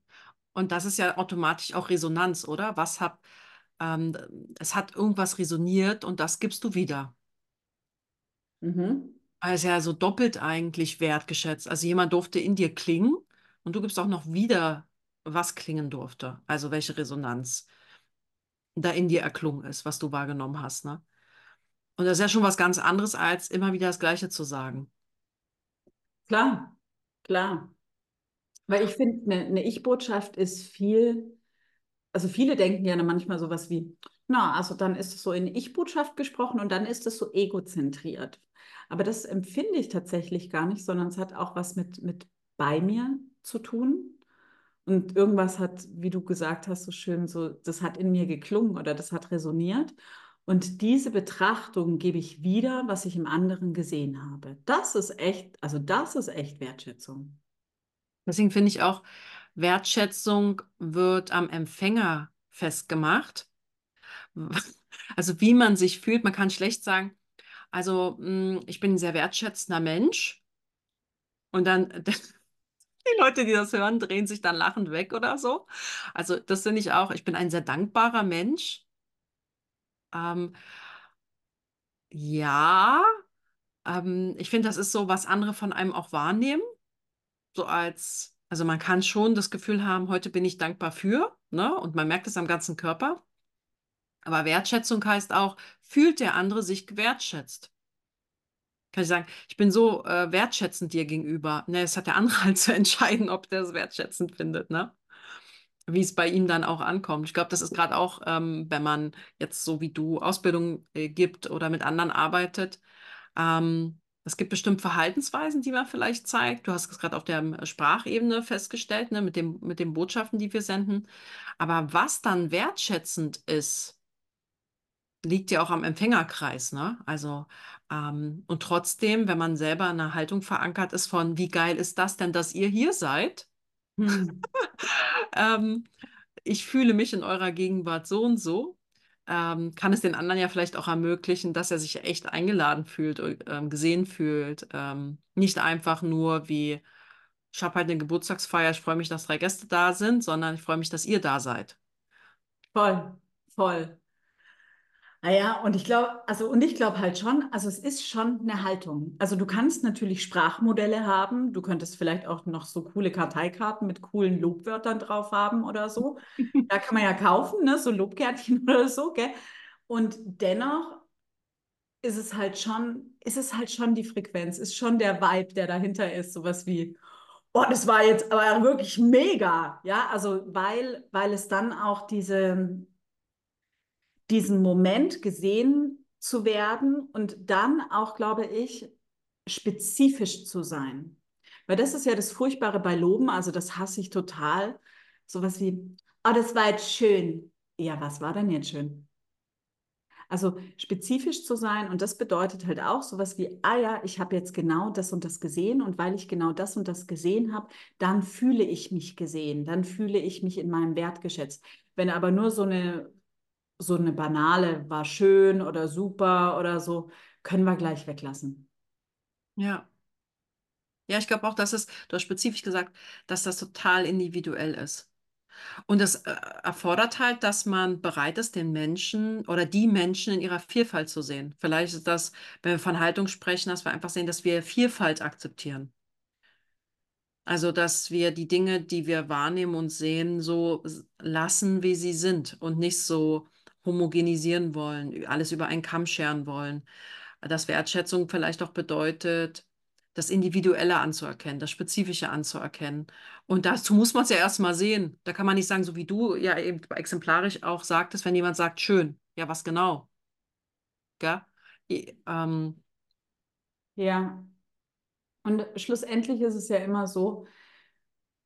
Und das ist ja automatisch auch Resonanz, oder? Was hat, ähm, es hat irgendwas resoniert und das gibst du wieder. Mhm. Also ja so doppelt eigentlich wertgeschätzt. Also jemand durfte in dir klingen und du gibst auch noch wieder, was klingen durfte. Also welche Resonanz da in dir erklungen ist, was du wahrgenommen hast, ne? Und das ist ja schon was ganz anderes, als immer wieder das Gleiche zu sagen. Klar, klar. Weil ich finde, eine, eine Ich-Botschaft ist viel, also viele denken ja manchmal sowas wie, na, also dann ist es so in Ich-Botschaft gesprochen und dann ist es so egozentriert. Aber das empfinde ich tatsächlich gar nicht, sondern es hat auch was mit, mit bei mir zu tun. Und irgendwas hat, wie du gesagt hast, so schön, so, das hat in mir geklungen oder das hat resoniert. Und diese Betrachtung gebe ich wieder, was ich im anderen gesehen habe. Das ist echt, also das ist echt Wertschätzung. Deswegen finde ich auch, Wertschätzung wird am Empfänger festgemacht. Also wie man sich fühlt, man kann schlecht sagen, also mh, ich bin ein sehr wertschätzender Mensch. Und dann, die Leute, die das hören, drehen sich dann lachend weg oder so. Also das finde ich auch, ich bin ein sehr dankbarer Mensch. Ähm, ja, ähm, ich finde, das ist so, was andere von einem auch wahrnehmen. So als, also man kann schon das Gefühl haben, heute bin ich dankbar für, ne? Und man merkt es am ganzen Körper. Aber Wertschätzung heißt auch, fühlt der andere sich gewertschätzt? Kann ich sagen, ich bin so äh, wertschätzend dir gegenüber. Ne, es hat der andere halt zu entscheiden, ob der es wertschätzend findet, ne? Wie es bei ihm dann auch ankommt. Ich glaube, das ist gerade auch, ähm, wenn man jetzt so wie du Ausbildung äh, gibt oder mit anderen arbeitet. Ähm, es gibt bestimmt Verhaltensweisen, die man vielleicht zeigt. Du hast es gerade auf der ähm, Sprachebene festgestellt, ne, mit dem, mit den Botschaften, die wir senden. Aber was dann wertschätzend ist, liegt ja auch am Empfängerkreis, ne? Also, ähm, und trotzdem, wenn man selber in einer Haltung verankert ist von, wie geil ist das denn, dass ihr hier seid? Hm. Ähm, ich fühle mich in eurer Gegenwart so und so. Ähm, kann es den anderen ja vielleicht auch ermöglichen, dass er sich echt eingeladen fühlt, ähm, gesehen fühlt. Ähm, nicht einfach nur wie, ich habe halt eine Geburtstagsfeier, ich freue mich, dass drei Gäste da sind, sondern ich freue mich, dass ihr da seid. Voll, voll. Naja, ah und ich glaube, also und ich glaube halt schon, also es ist schon eine Haltung. Also du kannst natürlich Sprachmodelle haben, du könntest vielleicht auch noch so coole Karteikarten mit coolen Lobwörtern drauf haben oder so. Da kann man ja kaufen, ne, so Lobkärtchen oder so, gell? Und dennoch ist es halt schon, ist es halt schon die Frequenz, ist schon der Vibe, der dahinter ist, sowas wie, oh, das war jetzt aber wirklich mega, ja, also weil, weil es dann auch diese diesen Moment gesehen zu werden und dann auch, glaube ich, spezifisch zu sein. Weil das ist ja das Furchtbare bei Loben, also das hasse ich total. Sowas wie, oh, das war jetzt schön. Ja, was war denn jetzt schön? Also spezifisch zu sein und das bedeutet halt auch sowas wie, ah ja, ich habe jetzt genau das und das gesehen und weil ich genau das und das gesehen habe, dann fühle ich mich gesehen, dann fühle ich mich in meinem Wert geschätzt. Wenn aber nur so eine so eine banale war schön oder super oder so, können wir gleich weglassen. Ja. Ja, ich glaube auch, dass es, du hast spezifisch gesagt, dass das total individuell ist. Und das äh, erfordert halt, dass man bereit ist, den Menschen oder die Menschen in ihrer Vielfalt zu sehen. Vielleicht ist das, wenn wir von Haltung sprechen, dass wir einfach sehen, dass wir Vielfalt akzeptieren. Also, dass wir die Dinge, die wir wahrnehmen und sehen, so lassen, wie sie sind und nicht so homogenisieren wollen, alles über einen Kamm scheren wollen. Dass Wertschätzung vielleicht auch bedeutet, das Individuelle anzuerkennen, das Spezifische anzuerkennen. Und dazu muss man es ja erstmal sehen. Da kann man nicht sagen, so wie du ja eben exemplarisch auch sagtest, wenn jemand sagt, schön, ja, was genau? Ja, ähm, ja. Und schlussendlich ist es ja immer so,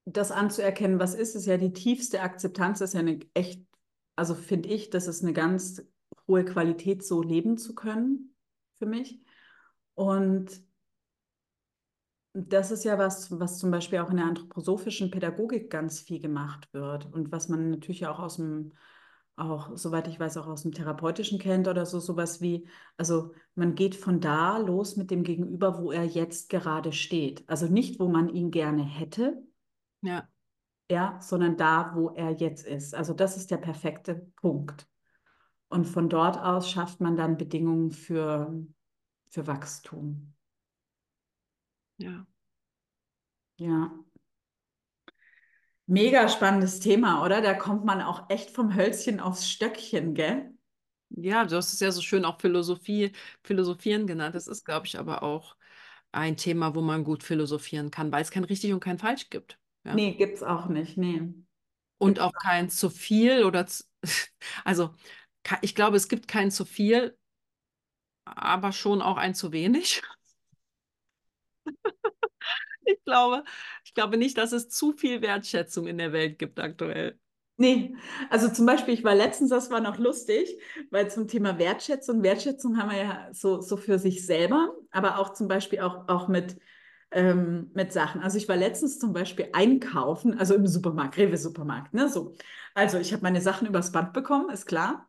das anzuerkennen, was ist, ist ja die tiefste Akzeptanz, ist ja eine echt also finde ich, das ist eine ganz hohe Qualität, so leben zu können für mich. Und das ist ja was, was zum Beispiel auch in der anthroposophischen Pädagogik ganz viel gemacht wird und was man natürlich auch aus dem, auch soweit ich weiß, auch aus dem Therapeutischen kennt oder so, sowas wie, also man geht von da los mit dem Gegenüber, wo er jetzt gerade steht. Also nicht, wo man ihn gerne hätte, ja ja, sondern da, wo er jetzt ist. Also das ist der perfekte Punkt. Und von dort aus schafft man dann Bedingungen für, für Wachstum. Ja. Ja. Mega spannendes Thema, oder? Da kommt man auch echt vom Hölzchen aufs Stöckchen, gell? Ja, du hast es ja so schön auch Philosophie, Philosophieren genannt. Das ist, glaube ich, aber auch ein Thema, wo man gut philosophieren kann, weil es kein richtig und kein falsch gibt. Ja? Nee, gibt es auch nicht. Nee. Und auch kein zu viel oder zu, also ich glaube, es gibt kein zu viel, aber schon auch ein zu wenig. ich glaube, ich glaube nicht, dass es zu viel Wertschätzung in der Welt gibt aktuell. Nee, also zum Beispiel, ich war letztens, das war noch lustig, weil zum Thema Wertschätzung, Wertschätzung haben wir ja so, so für sich selber, aber auch zum Beispiel auch, auch mit, ähm, mit Sachen. Also ich war letztens zum Beispiel einkaufen, also im Supermarkt, Rewe-Supermarkt, ne, so. Also ich habe meine Sachen übers Band bekommen, ist klar.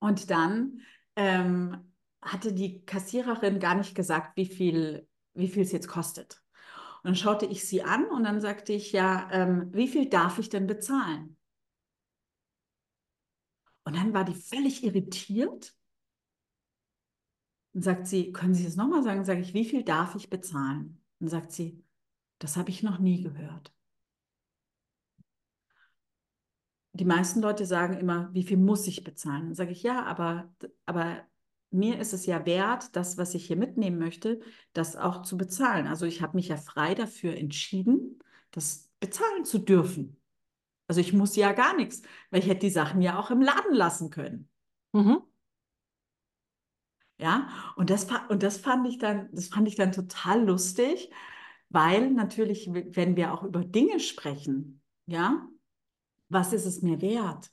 Und dann ähm, hatte die Kassiererin gar nicht gesagt, wie viel wie viel es jetzt kostet. Und dann schaute ich sie an und dann sagte ich, ja, ähm, wie viel darf ich denn bezahlen? Und dann war die völlig irritiert und sagt sie, können Sie es nochmal sagen? Sage ich, wie viel darf ich bezahlen? Dann sagt sie, das habe ich noch nie gehört. Die meisten Leute sagen immer, wie viel muss ich bezahlen? Dann sage ich, ja, aber, aber mir ist es ja wert, das, was ich hier mitnehmen möchte, das auch zu bezahlen. Also ich habe mich ja frei dafür entschieden, das bezahlen zu dürfen. Also ich muss ja gar nichts, weil ich hätte die Sachen ja auch im Laden lassen können. Mhm. Ja, und das, und das fand ich dann, das fand ich dann total lustig, weil natürlich, wenn wir auch über Dinge sprechen, ja, was ist es mir wert?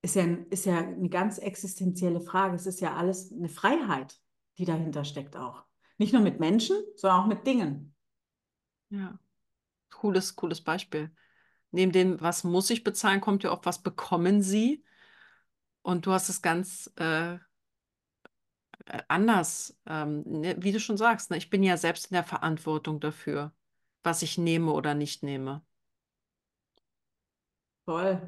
Ist ja, ist ja eine ganz existenzielle Frage. Es ist ja alles eine Freiheit, die dahinter steckt auch. Nicht nur mit Menschen, sondern auch mit Dingen. Ja, cooles, cooles Beispiel. Neben dem, was muss ich bezahlen, kommt ja auch, was bekommen Sie? Und du hast es ganz äh, anders, ähm, ne, wie du schon sagst, ne? ich bin ja selbst in der Verantwortung dafür, was ich nehme oder nicht nehme. Voll.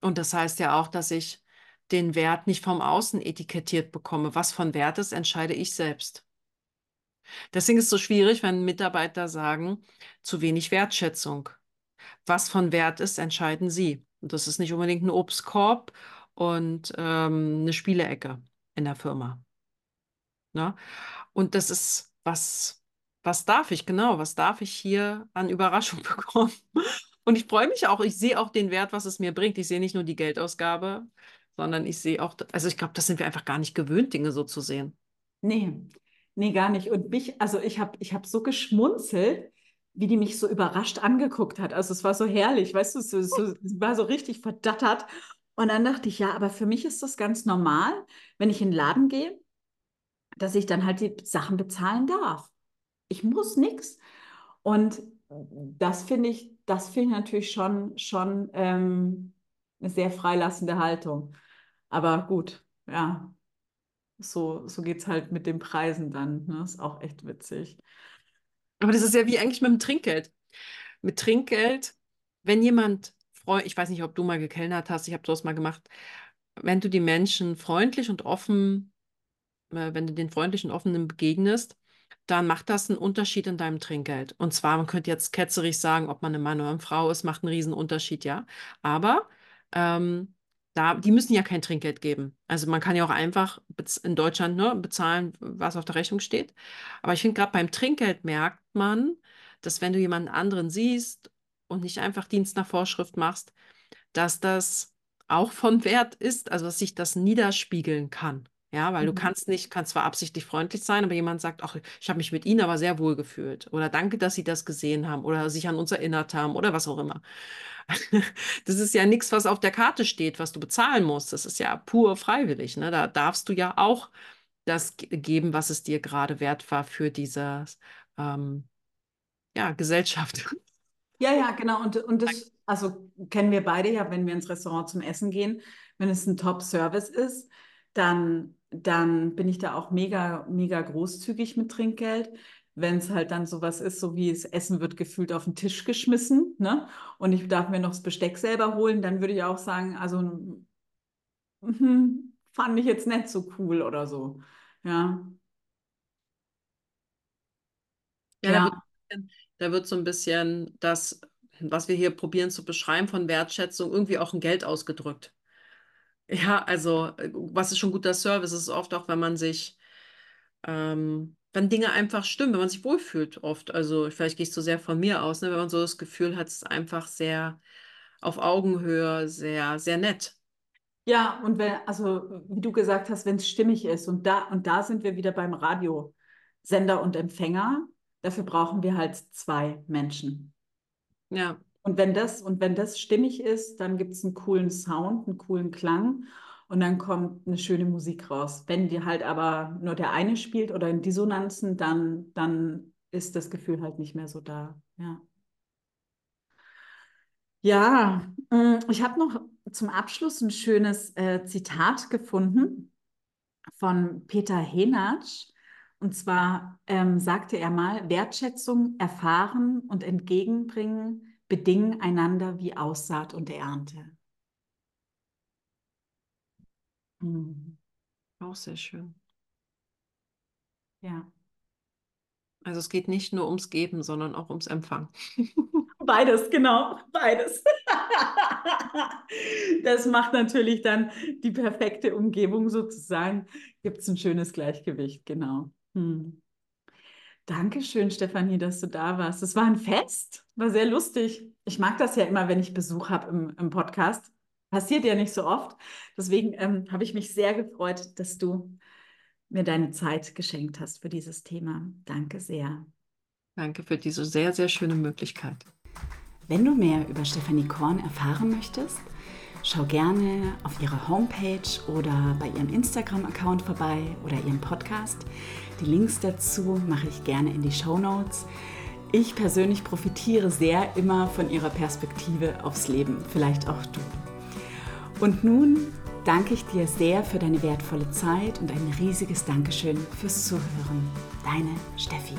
Und das heißt ja auch, dass ich den Wert nicht vom Außen etikettiert bekomme. Was von Wert ist, entscheide ich selbst. Deswegen ist es so schwierig, wenn Mitarbeiter sagen, zu wenig Wertschätzung. Was von Wert ist, entscheiden sie. Und das ist nicht unbedingt ein Obstkorb und ähm, eine Spielecke in der Firma. Ne? Und das ist, was, was darf ich, genau, was darf ich hier an Überraschung bekommen? Und ich freue mich auch, ich sehe auch den Wert, was es mir bringt. Ich sehe nicht nur die Geldausgabe, sondern ich sehe auch, also ich glaube, das sind wir einfach gar nicht gewöhnt, Dinge so zu sehen. Nee, nee, gar nicht. Und mich, also ich habe ich hab so geschmunzelt, wie die mich so überrascht angeguckt hat. Also es war so herrlich, weißt du, so, so, sie war so richtig verdattert. Und dann dachte ich, ja, aber für mich ist das ganz normal, wenn ich in den Laden gehe, dass ich dann halt die Sachen bezahlen darf. Ich muss nichts. Und das finde ich, das finde ich natürlich schon, schon ähm, eine sehr freilassende Haltung. Aber gut, ja, so, so geht es halt mit den Preisen dann. Ne? Ist auch echt witzig. Aber das ist ja wie eigentlich mit dem Trinkgeld. Mit Trinkgeld, wenn jemand, ich weiß nicht, ob du mal gekellnert hast, ich habe sowas mal gemacht, wenn du die Menschen freundlich und offen, äh, wenn du den freundlichen, offenen begegnest, dann macht das einen Unterschied in deinem Trinkgeld. Und zwar, man könnte jetzt ketzerig sagen, ob man eine Mann oder eine Frau ist, macht einen riesen Unterschied, ja. Aber ähm, da, die müssen ja kein Trinkgeld geben. Also man kann ja auch einfach in Deutschland ne, bezahlen, was auf der Rechnung steht. Aber ich finde, gerade beim Trinkgeld merkt man, dass wenn du jemanden anderen siehst und nicht einfach Dienst nach Vorschrift machst, dass das auch von Wert ist, also dass sich das niederspiegeln kann. Ja, weil mhm. du kannst nicht, kannst zwar absichtlich freundlich sein, aber jemand sagt, ach, ich habe mich mit Ihnen aber sehr wohl gefühlt. Oder danke, dass Sie das gesehen haben oder sich an uns erinnert haben oder was auch immer. Das ist ja nichts, was auf der Karte steht, was du bezahlen musst. Das ist ja pur freiwillig. Ne? Da darfst du ja auch das geben, was es dir gerade wert war für diese ähm, ja, Gesellschaft. Ja, ja, genau. Und, und das, also kennen wir beide ja, wenn wir ins Restaurant zum Essen gehen, wenn es ein Top-Service ist, dann dann bin ich da auch mega, mega großzügig mit Trinkgeld. Wenn es halt dann sowas ist, so wie es Essen wird gefühlt auf den Tisch geschmissen, ne? Und ich darf mir noch das Besteck selber holen, dann würde ich auch sagen, also hm, fand ich jetzt nicht so cool oder so. Ja. Ja, ja. Da, wird, so ein bisschen das, was wir hier probieren zu beschreiben von Wertschätzung, irgendwie auch in Geld ausgedrückt. Ja, also äh, was ist schon guter Service? ist oft auch, wenn man sich, ähm, wenn Dinge einfach stimmen, wenn man sich wohlfühlt oft. Also vielleicht gehe ich so sehr von mir aus, ne? wenn man so das Gefühl hat, es ist einfach sehr auf Augenhöhe, sehr, sehr nett. Ja, und wenn, also wie du gesagt hast, wenn es stimmig ist, und da, und da sind wir wieder beim Radiosender und Empfänger, dafür brauchen wir halt zwei Menschen. Ja. Und wenn das, und wenn das stimmig ist, dann gibt es einen coolen Sound, einen coolen Klang und dann kommt eine schöne Musik raus. Wenn die halt aber nur der eine spielt oder in Dissonanzen, dann, dann ist das Gefühl halt nicht mehr so da. Ja. Ja, mm, ich habe noch zum Abschluss ein schönes äh, Zitat gefunden von Peter Henatsch. Und zwar ähm, sagte er mal, Wertschätzung erfahren und entgegenbringen bedingen einander wie Aussaat und Ernte. Mhm. Auch sehr schön. Ja. Also es geht nicht nur ums Geben, sondern auch ums Empfangen. Beides, genau, beides. das macht natürlich dann die perfekte Umgebung sozusagen. Gibt es ein schönes Gleichgewicht, genau. Hm. Dankeschön, Stefanie, dass du da warst. Es war ein Fest, war sehr lustig. Ich mag das ja immer, wenn ich Besuch habe im, im Podcast. Passiert ja nicht so oft. Deswegen ähm, habe ich mich sehr gefreut, dass du mir deine Zeit geschenkt hast für dieses Thema. Danke sehr. Danke für diese sehr, sehr schöne Möglichkeit. Wenn du mehr über Stefanie Korn erfahren möchtest, schau gerne auf ihrer Homepage oder bei ihrem Instagram-Account vorbei oder ihrem Podcast. Die Links dazu mache ich gerne in die Show Notes. Ich persönlich profitiere sehr immer von ihrer Perspektive aufs Leben, vielleicht auch du. Und nun danke ich dir sehr für deine wertvolle Zeit und ein riesiges Dankeschön fürs Zuhören. Deine Steffi.